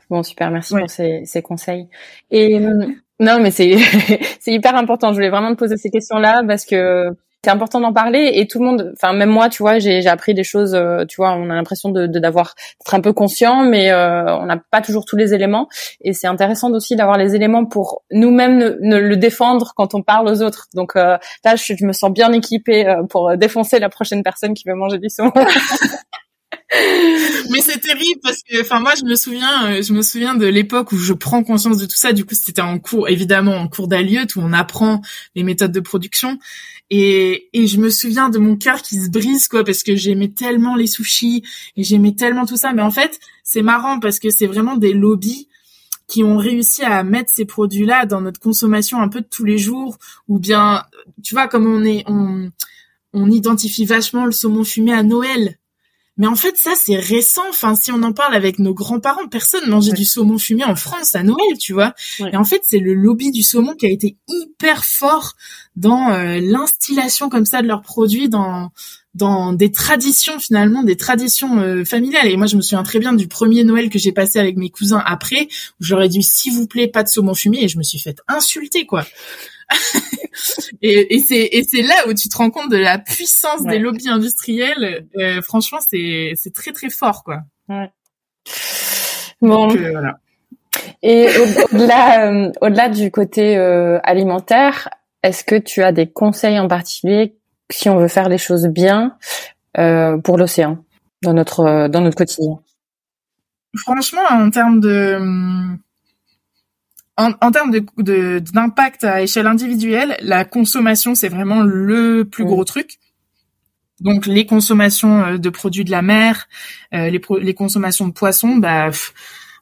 Bon, super, merci pour ces, ces, conseils. Et euh, non, mais c'est c'est hyper important. Je voulais vraiment te poser ces questions-là parce que c'est important d'en parler et tout le monde enfin même moi tu vois j'ai appris des choses euh, tu vois on a l'impression de d'avoir d'être un peu conscient mais euh, on n'a pas toujours tous les éléments et c'est intéressant aussi d'avoir les éléments pour nous-mêmes ne, le défendre quand on parle aux autres donc euh, là je, je, me sens bien équipée pour défoncer la prochaine personne qui veut manger du saumon mais c'est terrible parce que, enfin, moi, je me souviens, euh, je me souviens de l'époque où je prends conscience de tout ça. Du coup, c'était en cours, évidemment, en cours d'Aliot où on apprend les méthodes de production. Et, et je me souviens de mon cœur qui se brise, quoi, parce que j'aimais tellement les sushis et j'aimais tellement tout ça. Mais en fait, c'est marrant parce que c'est vraiment des lobbies qui ont réussi à mettre ces produits-là dans notre consommation un peu de tous les jours, ou bien, tu vois, comme on est, on, on identifie vachement le saumon fumé à Noël. Mais en fait, ça, c'est récent. Enfin, si on en parle avec nos grands-parents, personne mangeait du saumon fumé en France à Noël, tu vois. Et en fait, c'est le lobby du saumon qui a été hyper fort dans euh, l'instillation comme ça de leurs produits dans dans des traditions finalement, des traditions euh, familiales. Et moi, je me souviens très bien du premier Noël que j'ai passé avec mes cousins après, où j'aurais dû, s'il vous plaît, pas de saumon fumé, et je me suis fait insulter, quoi. et, et c'est et c'est là où tu te rends compte de la puissance des lobbies industriels. Euh, franchement, c'est c'est très très fort quoi. Ouais. Bon. Euh, voilà. Et au-delà euh, au-delà du côté euh, alimentaire, est-ce que tu as des conseils en particulier si on veut faire les choses bien pour l'océan dans notre dans notre quotidien? Franchement, en termes de hum, en, en termes de d'impact à échelle individuelle, la consommation c'est vraiment le plus gros truc. Donc les consommations euh, de produits de la mer, euh, les, les consommations de poissons, bah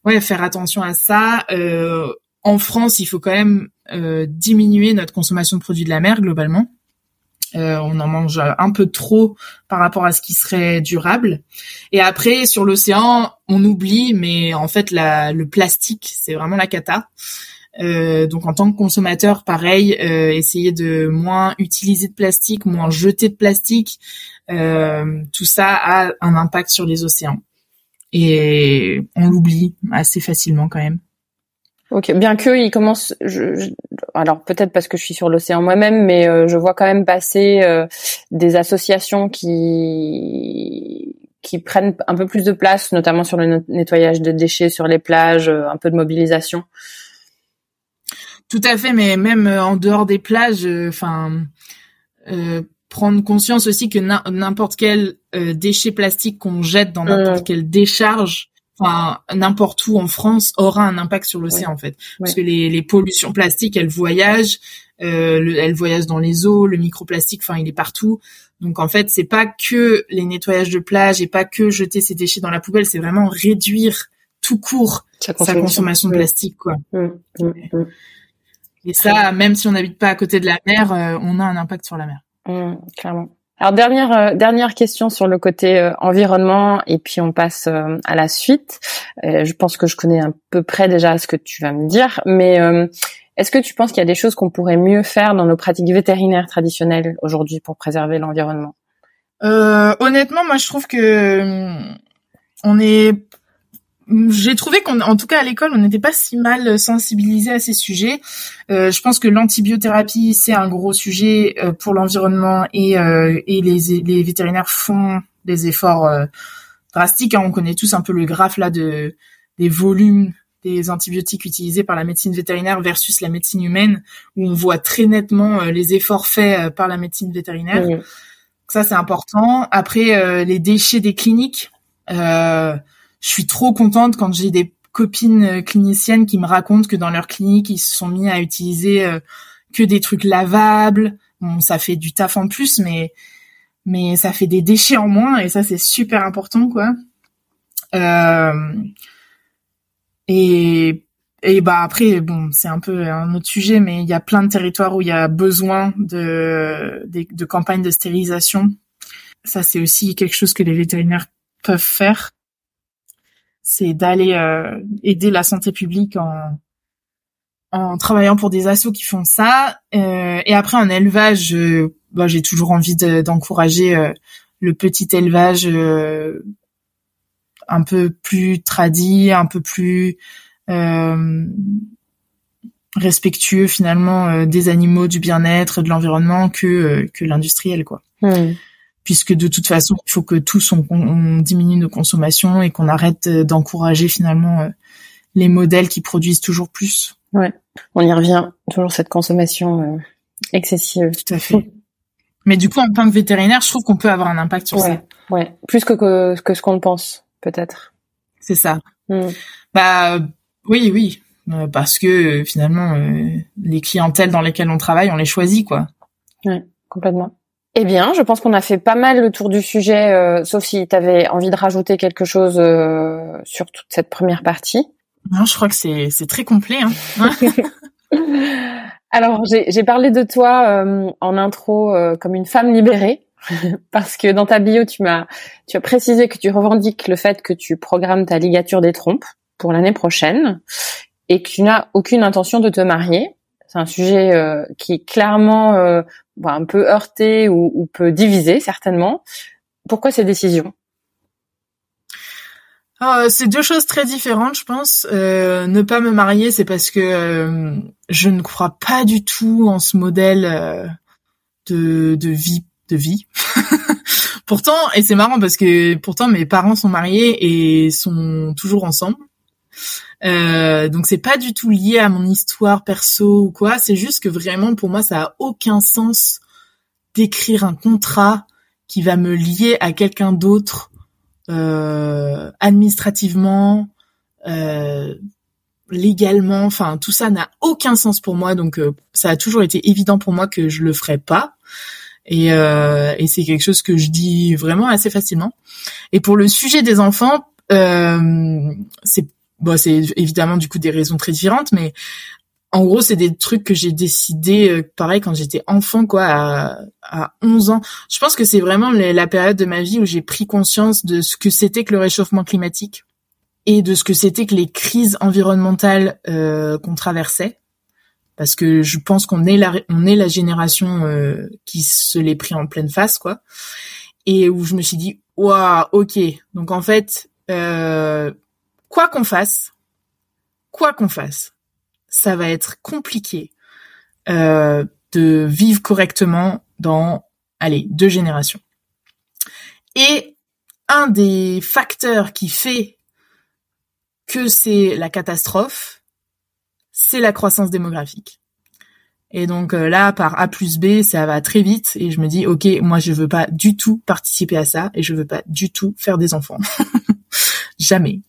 ouais, faire attention à ça. Euh, en France, il faut quand même euh, diminuer notre consommation de produits de la mer globalement. Euh, on en mange un peu trop par rapport à ce qui serait durable. Et après, sur l'océan, on oublie, mais en fait, le plastique, c'est vraiment la cata. Euh, donc en tant que consommateur, pareil, euh, essayer de moins utiliser de plastique, moins jeter de plastique, tout ça a un impact sur les océans. Et on l'oublie assez facilement quand même. Ok, bien que il commence, alors peut-être parce que je suis sur l'océan moi-même, mais euh, je vois quand même passer euh, des associations qui qui prennent un peu plus de place, notamment sur le nettoyage de déchets sur les plages, euh, un peu de mobilisation. Tout à fait, mais même en dehors des plages, enfin, prendre conscience aussi que n'importe quel déchet plastique qu'on jette dans n'importe quelle décharge enfin n'importe où en France aura un impact sur l'océan en fait. Parce que les, les, pollutions plastiques elles voyagent euh, elles voyagent dans les eaux le microplastique enfin il est partout donc en fait c'est pas que les nettoyages de plage et pas que jeter ces déchets dans la poubelle c'est vraiment réduire tout court sa consommation, de plastique quoi. Mmh, mmh, mmh. et ça même si on n'habite pas à côté de la mer euh, on a un impact sur la mer. Clairement. Alors dernière euh, dernière question sur le côté euh, environnement et puis on passe euh, à la suite. je pense que je connais un peu près déjà ce que tu vas me dire, mais est-ce que tu penses qu'il y a des choses qu'on pourrait mieux faire dans nos pratiques vétérinaires traditionnelles aujourd'hui pour préserver l'environnement? Honnêtement, moi je trouve que on est j'ai trouvé qu'on, en tout cas à l'école, on n'était pas si mal sensibilisé à ces sujets. Euh, je pense que l'antibiothérapie c'est un gros sujet euh, pour l'environnement et, euh, et les, vétérinaires font des efforts euh, drastiques. Hein. On connaît tous un peu le graphe là de des volumes des antibiotiques utilisés par la médecine vétérinaire versus la médecine humaine, où on voit très nettement les efforts faits par la médecine vétérinaire. Ça c'est important. Après les déchets des cliniques. Euh, je suis trop contente quand j'ai des copines euh, cliniciennes qui me racontent que dans leur clinique, ils se sont mis à utiliser euh, que des trucs lavables. Bon, ça fait du taf en plus, mais mais ça fait des déchets en moins et ça c'est super important quoi. Euh, et et bah après bon c'est un peu un autre sujet mais il y a plein de territoires où il y a besoin de de, de campagnes de stérilisation. Ça c'est aussi quelque chose que les vétérinaires peuvent faire c'est d'aller euh, aider la santé publique en en travaillant pour des assos qui font ça. Euh, et après en élevage, bah, j'ai toujours envie d'encourager euh, le petit élevage un peu plus tradit, un peu plus respectueux finalement des animaux, du bien-être, de l'environnement que que l'industriel quoi. Hmm puisque de toute façon, il faut que tous on, diminue nos consommations et qu'on arrête d'encourager finalement euh, les modèles qui produisent toujours plus. Ouais, on y revient toujours cette consommation euh, excessive. Tout à fait. Mais du coup, en tant que vétérinaire, je trouve qu'on peut avoir un impact sur ça. Ouais, plus que, que, ce qu'on pense, peut-être. C'est ça. Hmm. Bah oui, oui, euh, parce que finalement, les clientèles dans lesquelles on travaille, on les choisit, quoi. Ouais, complètement. Eh bien, je pense qu'on a fait pas mal le tour du sujet, euh, sauf si tu avais envie de rajouter quelque chose euh, sur toute cette première partie? Non, je crois que c'est, c'est très complet. Hein. Alors, j'ai, j'ai parlé de toi euh, en intro comme une femme libérée, parce que dans ta bio, tu m'as, tu as précisé que tu revendiques le fait que tu programmes ta ligature des trompes pour l'année prochaine et que tu n'as aucune intention de te marier. C'est un sujet qui clairement un peu heurté ou, ou peut diviser certainement. Pourquoi ces décisions ah, c'est deux choses très différentes, je pense. Euh, ne pas me marier, c'est parce que euh, je ne crois pas du tout en ce modèle euh, de, de vie, de vie. pourtant, et c'est marrant parce que pourtant mes parents sont mariés et sont toujours ensemble. Euh, donc c'est pas du tout lié à mon histoire perso ou quoi. C'est juste que vraiment pour moi ça a aucun sens d'écrire un contrat qui va me lier à quelqu'un d'autre euh, administrativement, euh, légalement. Enfin tout ça n'a aucun sens pour moi. Donc euh, ça a toujours été évident pour moi que je le ferais pas. Et, euh, et c'est quelque chose que je dis vraiment assez facilement. Et pour le sujet des enfants, euh, c'est bon, c'est évidemment du coup des raisons très différentes, mais en gros, c'est des trucs que j'ai décidé, euh, pareil, quand j'étais enfant, quoi, à, à 11 ans. Je pense que c'est vraiment la période de ma vie où j'ai pris conscience de ce que c'était que le réchauffement climatique et de ce que c'était que les crises environnementales euh, qu'on traversait. Parce que je pense qu'on est la, on est la génération euh, qui se l'est pris en pleine face, quoi. Et où je me suis dit, waouh, ok. Donc en fait, euh, quoi qu'on fasse, quoi qu'on fasse, ça va être compliqué euh, de vivre correctement dans, allez, deux générations. Et un des facteurs qui fait que c'est la catastrophe, c'est la croissance démographique. Et donc euh, là, par A plus B, ça va très vite et je me dis, ok, moi je veux pas du tout participer à ça et je veux pas du tout faire des enfants. Jamais.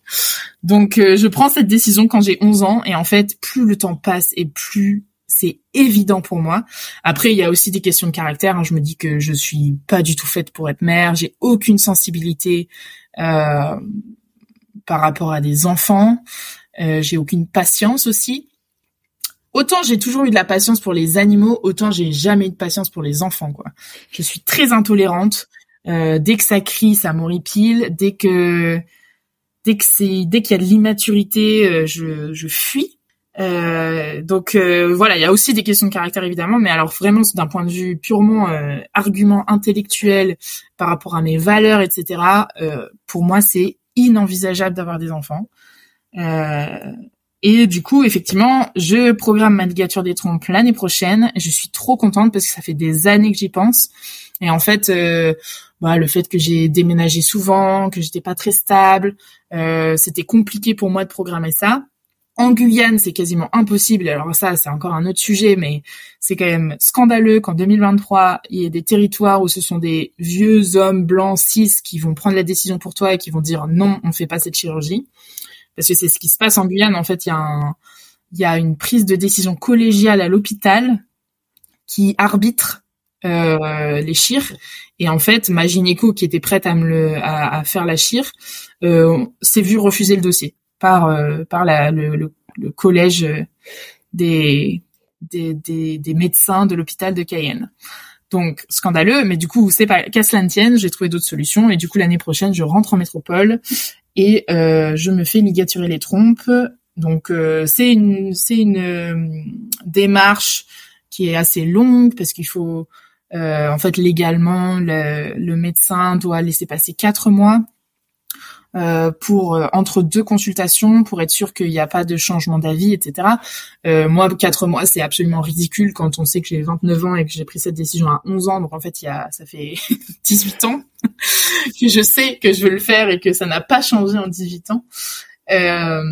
Donc euh, je prends cette décision quand j'ai 11 ans et en fait, plus le temps passe et plus c'est évident pour moi. Après, il y a aussi des questions de caractère. Je me dis que je suis pas du tout faite pour être mère. J'ai aucune sensibilité euh, par rapport à des enfants. Euh, j'ai aucune patience aussi. Autant j'ai toujours eu de la patience pour les animaux, autant j'ai jamais eu de patience pour les enfants, quoi. Je suis très intolérante. Euh, dès que ça crie, ça m'horripile. Dès que dès que c'est dès qu'il y a de l'immaturité, euh, je, je fuis. Euh, donc euh, voilà, il y a aussi des questions de caractère évidemment, mais alors vraiment d'un point de vue purement argument intellectuel par rapport à mes valeurs, etc. pour moi, c'est inenvisageable d'avoir des enfants. Et du coup, effectivement, je programme ma ligature des trompes l'année prochaine. Je suis trop contente parce que ça fait des années que j'y pense. Et en fait, bah, le fait que j'ai déménagé souvent, que j'étais pas très stable, c'était compliqué pour moi de programmer ça. En Guyane, c'est quasiment impossible. Alors ça, c'est encore un autre sujet, mais c'est quand même scandaleux qu'en 2023, il y ait des territoires où ce sont des vieux hommes blancs cis qui vont prendre la décision pour toi et qui vont dire non, on fait pas cette chirurgie. Parce que c'est ce qui se passe en Guyane. En fait, il y a un, il y a une prise de décision collégiale à l'hôpital qui arbitre euh, les chires. Et en fait, ma gynéco qui était prête à me le, à, faire la chire, euh, s'est vue refuser le dossier par euh, par la, le, le, collège euh, des, des, des, des médecins de l'hôpital de Cayenne. Donc scandaleux, mais du coup c'est pas qu'à cela tienne, j'ai trouvé d'autres solutions et du coup l'année prochaine je rentre en métropole et euh, je me fais ligaturer les trompes. Donc euh, c'est une c'est une démarche qui est assez longue parce qu'il faut en fait légalement le, le médecin doit laisser passer quatre mois euh, pour euh, entre deux consultations pour être sûr qu'il n'y a pas de changement d'avis, etc. Euh, moi, quatre mois, c'est absolument ridicule quand on sait que j'ai 29 ans et que j'ai pris cette décision à 11 ans. Donc en fait, il y a, ça fait 18 ans que je sais que je veux le faire et que ça n'a pas changé en 18 ans. Euh,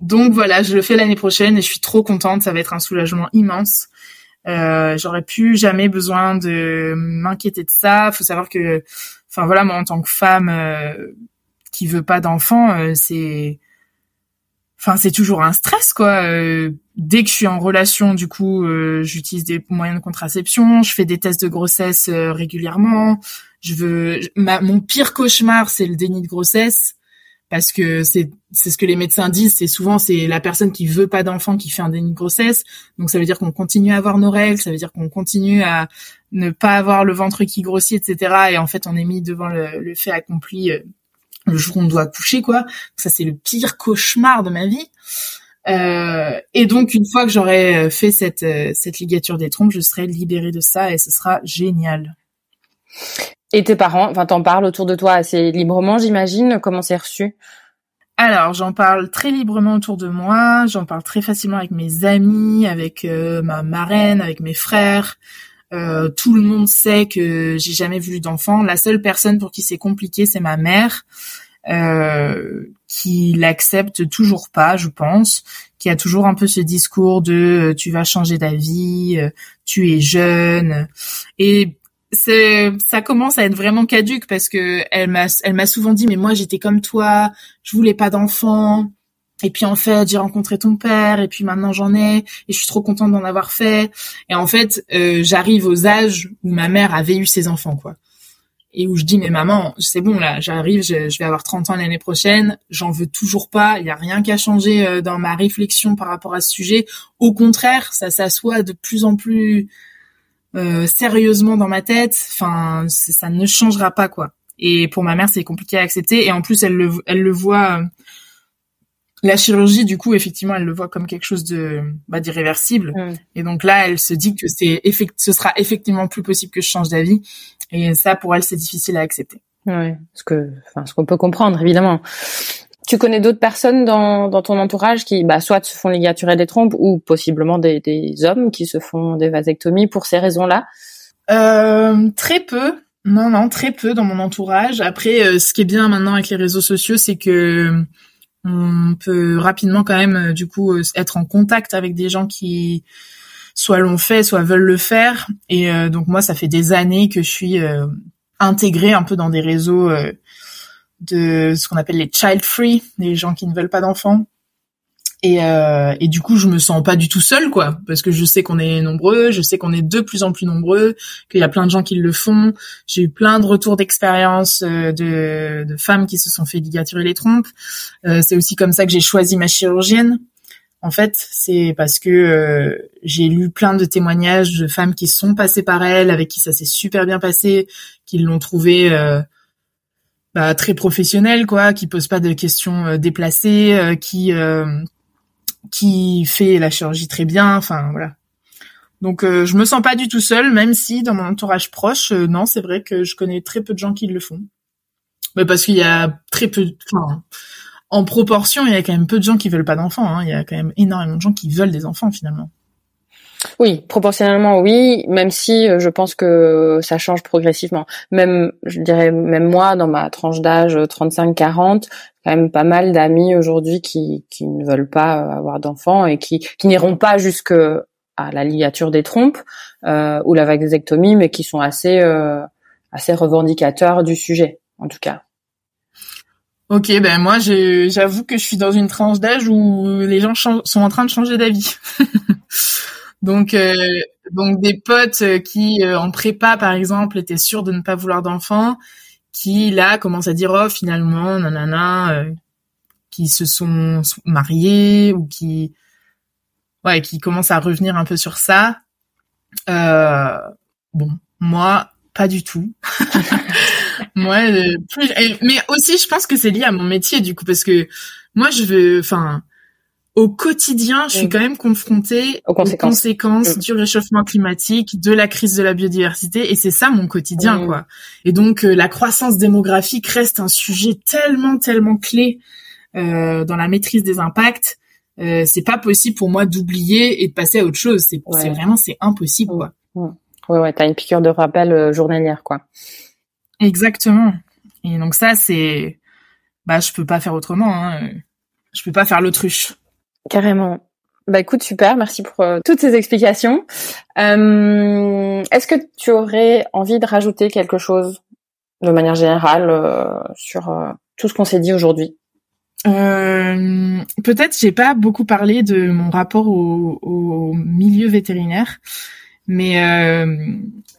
donc voilà, je le fais l'année prochaine et je suis trop contente. Ça va être un soulagement immense. Euh, J'aurais plus jamais besoin de m'inquiéter de ça. Faut savoir que, enfin voilà, moi en tant que femme, euh, qui veut pas d'enfant, euh, c'est enfin c'est toujours un stress quoi. Euh, dès que je suis en relation du coup euh, j'utilise des moyens de contraception je fais des tests de grossesse régulièrement. Je veux mon pire cauchemar c'est le déni de grossesse parce que c'est c'est ce que les médecins disent c'est souvent c'est la personne qui veut pas d'enfant qui fait un déni de grossesse. Donc ça veut dire qu'on continue à avoir nos règles ça veut dire qu'on continue à ne pas avoir le ventre qui grossit etc et en fait on est mis devant le, le fait accompli le jour où on doit coucher, quoi. Ça, c'est le pire cauchemar de ma vie. Euh, et donc, une fois que j'aurai euh, fait cette, euh, cette ligature des trompes, je serai libérée de ça et ce sera génial. Et tes parents, enfin, t'en parles autour de toi assez librement, j'imagine. Comment c'est reçu? Alors, j'en parle très librement autour de moi, j'en parle très facilement avec mes amis, avec ma marraine, avec mes frères. Euh, tout le monde sait que j'ai jamais vu d'enfant. La seule personne pour qui c'est compliqué, c'est ma mère, euh, qui l'accepte toujours pas, je pense, qui a toujours un peu ce discours de euh, tu vas changer d'avis, tu es jeune, et c'est ça commence à être vraiment caduque parce que elle m'a elle m'a souvent dit mais moi j'étais comme toi, je voulais pas d'enfant. Et puis en fait, j'ai rencontré ton père, et puis maintenant j'en ai, et je suis trop contente d'en avoir fait. Et en fait, euh, j'arrive aux âges où ma mère avait eu ses enfants, quoi. Et où je dis, mais maman, c'est bon là, j'arrive, je, vais avoir 30 ans l'année prochaine, j'en veux toujours pas, il y a rien qu'à changer euh, dans ma réflexion par rapport à ce sujet. Au contraire, ça s'assoit de plus en plus euh, sérieusement dans ma tête. Enfin, ça ne changera pas, quoi. Et pour ma mère, c'est compliqué à accepter. Et en plus, elle le, elle le voit la chirurgie, du coup, effectivement, elle le voit comme quelque chose de bah, d'irréversible. Mm. Et donc là, elle se dit que c'est ce sera effectivement plus possible que je change d'avis. Et ça, pour elle, c'est difficile à accepter. Ouais, ce que, enfin, ce qu'on peut comprendre, évidemment. Tu connais d'autres personnes dans, dans ton entourage qui, bah, soit se font ligaturer des trompes ou possiblement des, des hommes qui se font des vasectomies pour ces raisons-là? Euh, Très peu. Non, non, très peu dans mon entourage. Après, euh, ce qui est bien maintenant avec les réseaux sociaux, c'est que on peut rapidement quand même euh, du coup euh, être en contact avec des gens qui soit l'ont fait, soit veulent le faire. Et euh, donc moi, ça fait des années que je suis intégrée un peu dans des réseaux de ce qu'on appelle les child free, des gens qui ne veulent pas d'enfants. Et, euh, et du coup, je me sens pas du tout seule, quoi, parce que je sais qu'on est nombreux, je sais qu'on est de plus en plus nombreux, qu'il y a plein de gens qui le font. J'ai eu plein de retours d'expérience euh, de, de, femmes qui se sont fait ligaturer les trompes. Euh, c'est aussi comme ça que j'ai choisi ma chirurgienne. En fait, c'est parce que euh, j'ai lu plein de témoignages de femmes qui sont passées par elle, avec qui ça s'est super bien passé, qui l'ont trouvé euh, bah, très professionnel, quoi, qui pose pas de questions euh, déplacées, qui qui fait la chirurgie très bien. Enfin voilà. Donc je me sens pas du tout seule, même si dans mon entourage proche, non, c'est vrai que je connais très peu de gens qui le font. Mais parce qu'il y a très peu. Enfin, en proportion, il y a quand même peu de gens qui veulent pas d'enfants. Hein. Il y a quand même énormément de gens qui veulent des enfants finalement. Oui, proportionnellement oui, même si euh, je pense que ça change progressivement. Même, je dirais, même moi, dans ma tranche d'âge 35-40, quand même pas mal d'amis aujourd'hui qui, qui ne veulent pas euh, avoir d'enfants et qui, qui n'iront pas jusque à la ligature des trompes euh, ou la vasectomie, mais qui sont assez, euh, assez revendicateurs du sujet, en tout cas. Ok, ben moi j'avoue que je suis dans une tranche d'âge où les gens sont en train de changer d'avis. donc donc des potes qui en prépa par exemple étaient sûrs de ne pas vouloir d'enfants, qui là commencent à dire oh finalement nanana, euh, qui se sont mariés ou qui ouais qui commencent à revenir un peu sur ça. bon moi pas du tout. moi, euh, mais aussi, je pense que c'est lié à mon métier du coup, parce que moi, je veux, enfin, au quotidien, je suis mm. quand même confrontée aux conséquences, mm. du réchauffement climatique, de la crise de la biodiversité, et c'est ça mon quotidien, mm. quoi. Et donc, euh, la croissance démographique reste un sujet tellement, tellement clé euh, dans la maîtrise des impacts. Euh, c'est pas possible pour moi d'oublier et de passer à autre chose. C'est vraiment, c'est impossible, quoi. Ouais, ouais, t'as une piqûre de rappel euh, journalière, quoi. Exactement. Et donc ça, c'est, bah, je peux pas faire autrement. Hein. Je peux pas faire l'autruche. Carrément. Bah écoute, super, merci pour euh, toutes ces explications. Euh, Est-ce que tu aurais envie de rajouter quelque chose de manière générale euh, sur euh, tout ce qu'on s'est dit aujourd'hui? Peut-être j'ai pas beaucoup parlé de mon rapport au, milieu vétérinaire, mais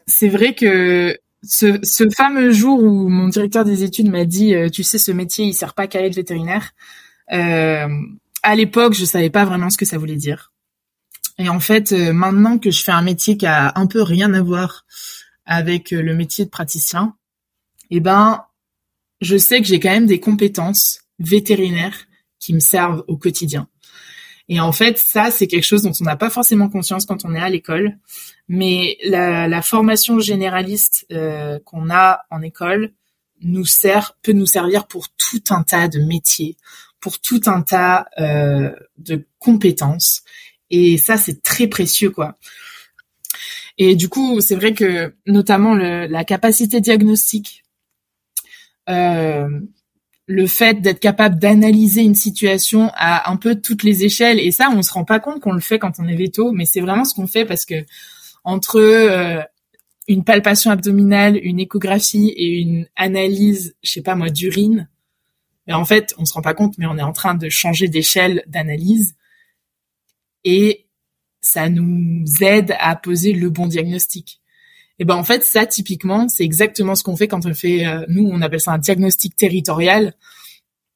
c'est vrai que ce, ce, fameux jour où mon directeur des études m'a dit, tu sais, ce métier, il sert pas qu'à être vétérinaire. Euh, à l'époque, je savais pas vraiment ce que ça voulait dire. Et en fait, euh, maintenant que je fais un métier qui a un peu rien à voir avec le métier de praticien, eh ben, je sais que j'ai quand même des compétences vétérinaires qui me servent au quotidien. Et en fait, ça, c'est quelque chose dont on n'a pas forcément conscience quand on est à l'école. Mais la, la formation généraliste euh, qu'on a en école nous sert, peut nous servir pour tout un tas de métiers, pour tout un tas euh, de compétences. Et ça, c'est très précieux, quoi. Et du coup, c'est vrai que notamment la capacité diagnostique, euh, le fait d'être capable d'analyser une situation à un peu toutes les échelles, et ça, on se rend pas compte qu'on le fait quand on est veto, mais c'est vraiment ce qu'on fait parce que entre euh, une palpation abdominale, une échographie et une analyse, je sais pas moi, d'urine. Mais en fait, on se rend pas compte, mais on est en train de changer d'échelle d'analyse et ça nous aide à poser le bon diagnostic. Et ben en fait, ça typiquement, c'est exactement ce qu'on fait quand on fait, euh, nous on appelle ça un diagnostic territorial,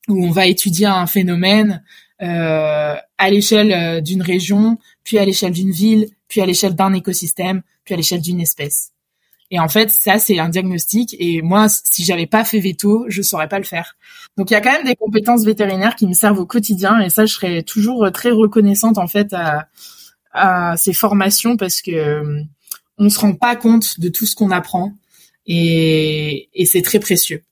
où on va étudier un phénomène euh, à l'échelle euh, d'une région, puis à l'échelle d'une ville, puis à l'échelle d'un écosystème, puis à l'échelle d'une espèce. Et en fait, ça c'est un diagnostic. Et moi, si j'avais pas fait veto, je saurais pas le faire. Donc il y a quand même des compétences vétérinaires qui me servent au quotidien. Et ça, je serais toujours très reconnaissante en fait à, ces formations parce que euh, on se rend pas compte de tout ce qu'on apprend et c'est très précieux.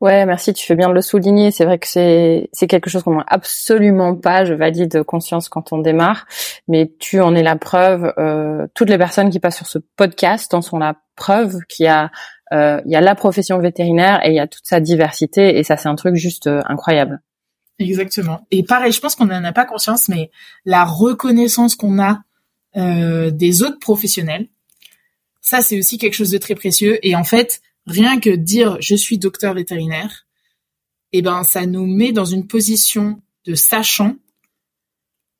Ouais, merci, tu fais bien de le souligner. C'est vrai que c'est c'est quelque chose qu'on n'a absolument pas, je valide conscience quand on démarre, mais tu en es la preuve. Euh, toutes les personnes qui passent sur ce podcast en sont la preuve qu'il y a euh, il y a la profession vétérinaire et il y a toute sa diversité et ça c'est un truc juste euh, incroyable. Exactement. Et pareil, je pense qu'on n'en a pas conscience, mais la reconnaissance qu'on a des autres professionnels, ça c'est aussi quelque chose de très précieux. Et en fait, rien que dire je suis docteur vétérinaire, eh ben ça nous met dans une position de sachant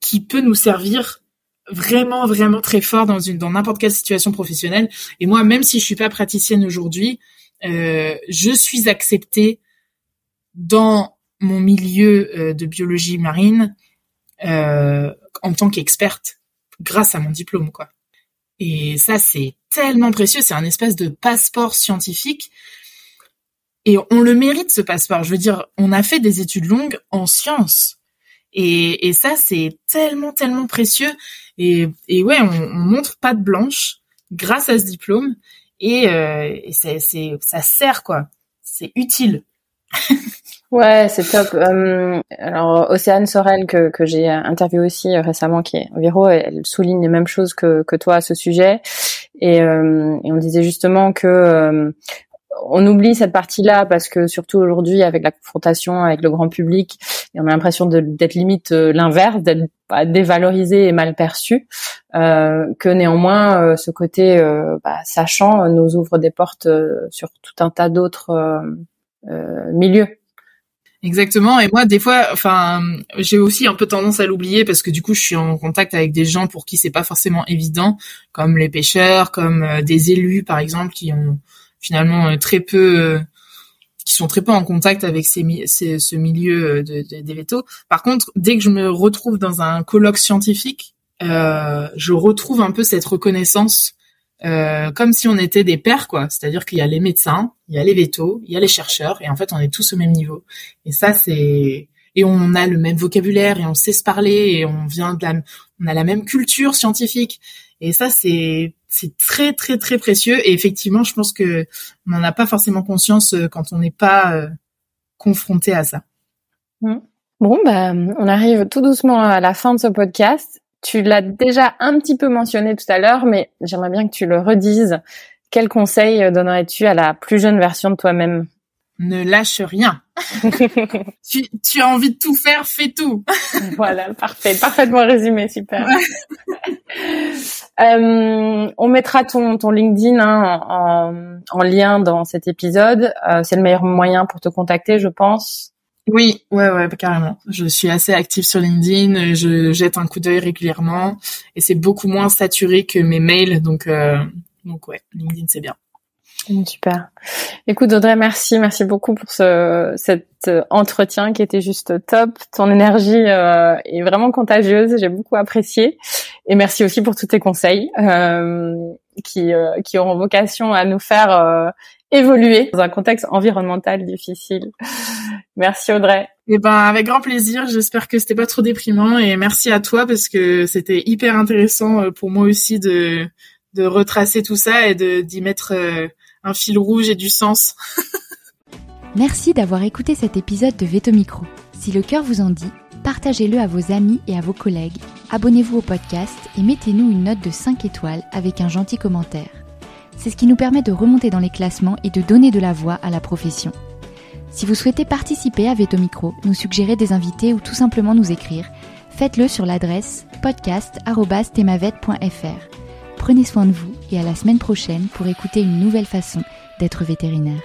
qui peut nous servir vraiment vraiment très fort dans une dans n'importe quelle situation professionnelle. Et moi, même si je suis pas praticienne aujourd'hui, euh, je suis acceptée dans mon milieu euh, de biologie marine euh, en tant qu'experte grâce à mon diplôme, quoi. Et ça, c'est tellement précieux. C'est un espèce de passeport scientifique. Et on le mérite, ce passeport. Je veux dire, on a fait des études longues en sciences. Et, et ça, c'est tellement, tellement précieux. Et, et ouais, on, on montre de blanche grâce à ce diplôme. Et, euh, et c'est, ça sert, quoi. C'est utile. Ouais, c'est top. Euh, alors, Océane Sorel, que, que j'ai interviewé aussi euh, récemment, qui est Viro, elle souligne les mêmes choses que, que toi à ce sujet. Et, euh, et on disait justement que euh, on oublie cette partie-là parce que surtout aujourd'hui, avec la confrontation avec le grand public, on a l'impression d'être limite l'inverse, d'être dévalorisé et mal perçu. que néanmoins, ce côté bah, sachant nous ouvre des portes sur tout un tas d'autres milieux. Exactement. Et moi, des fois, enfin, j'ai aussi un peu tendance à l'oublier parce que du coup, je suis en contact avec des gens pour qui c'est pas forcément évident, comme les pêcheurs, comme euh, des élus, par exemple, qui ont finalement euh, très peu, euh, qui sont très peu en contact avec ce milieu de, des vétos. Par contre, dès que je me retrouve dans un colloque scientifique, je retrouve un peu cette reconnaissance euh, comme si on était des pairs, quoi. C'est-à-dire qu'il y a les médecins, il y a les vétos, il y a les chercheurs, et en fait, on est tous au même niveau. Et ça, c'est et on a le même vocabulaire et on sait se parler et on vient de la, on a la même culture scientifique. Et ça, c'est c'est très très très précieux. Et effectivement, je pense que on n'en a pas forcément conscience euh, quand on n'est pas euh, confronté à ça. Mmh. Bon, bah, on arrive tout doucement à la fin de ce podcast. Tu l'as déjà un petit peu mentionné tout à l'heure, mais j'aimerais bien que tu le redises. Quel conseil donnerais-tu à la plus jeune version de toi-même? Ne lâche rien. tu, tu, as envie de tout faire, fais tout. voilà, parfait, parfaitement résumé, super. euh, on mettra ton, ton LinkedIn hein, en, en, lien dans cet épisode. Euh, c'est le meilleur moyen pour te contacter, je pense. Oui, ouais, ouais, carrément. Je suis assez active sur LinkedIn, je jette un coup d'œil régulièrement et c'est beaucoup moins saturé que mes mails, donc euh, donc ouais, LinkedIn c'est bien. Mm, super. Écoute Audrey, merci, merci beaucoup pour ce cet euh, entretien qui était juste top. Ton énergie euh, est vraiment contagieuse, j'ai beaucoup apprécié et merci aussi pour tous tes conseils euh, qui euh, qui auront vocation à nous faire évoluer dans un contexte environnemental difficile. Merci Audrey. Eh ben avec grand plaisir. J'espère que c'était pas trop déprimant et merci à toi parce que c'était hyper intéressant euh, pour moi aussi de de retracer tout ça et de d'y mettre euh, un fil rouge et du sens. merci d'avoir écouté cet épisode de Veto Micro. Si le cœur vous en dit, partagez-le à vos amis et à vos collègues. Abonnez-vous au podcast et mettez-nous une note de 5 étoiles avec un gentil commentaire. C'est ce qui nous permet de remonter dans les classements et de donner de la voix à la profession. Si vous souhaitez participer à Veto Micro, nous suggérer des invités ou tout simplement nous écrire, faites-le sur l'adresse podcast.themavet.fr. Prenez soin de vous et à la semaine prochaine pour écouter une nouvelle façon d'être vétérinaire.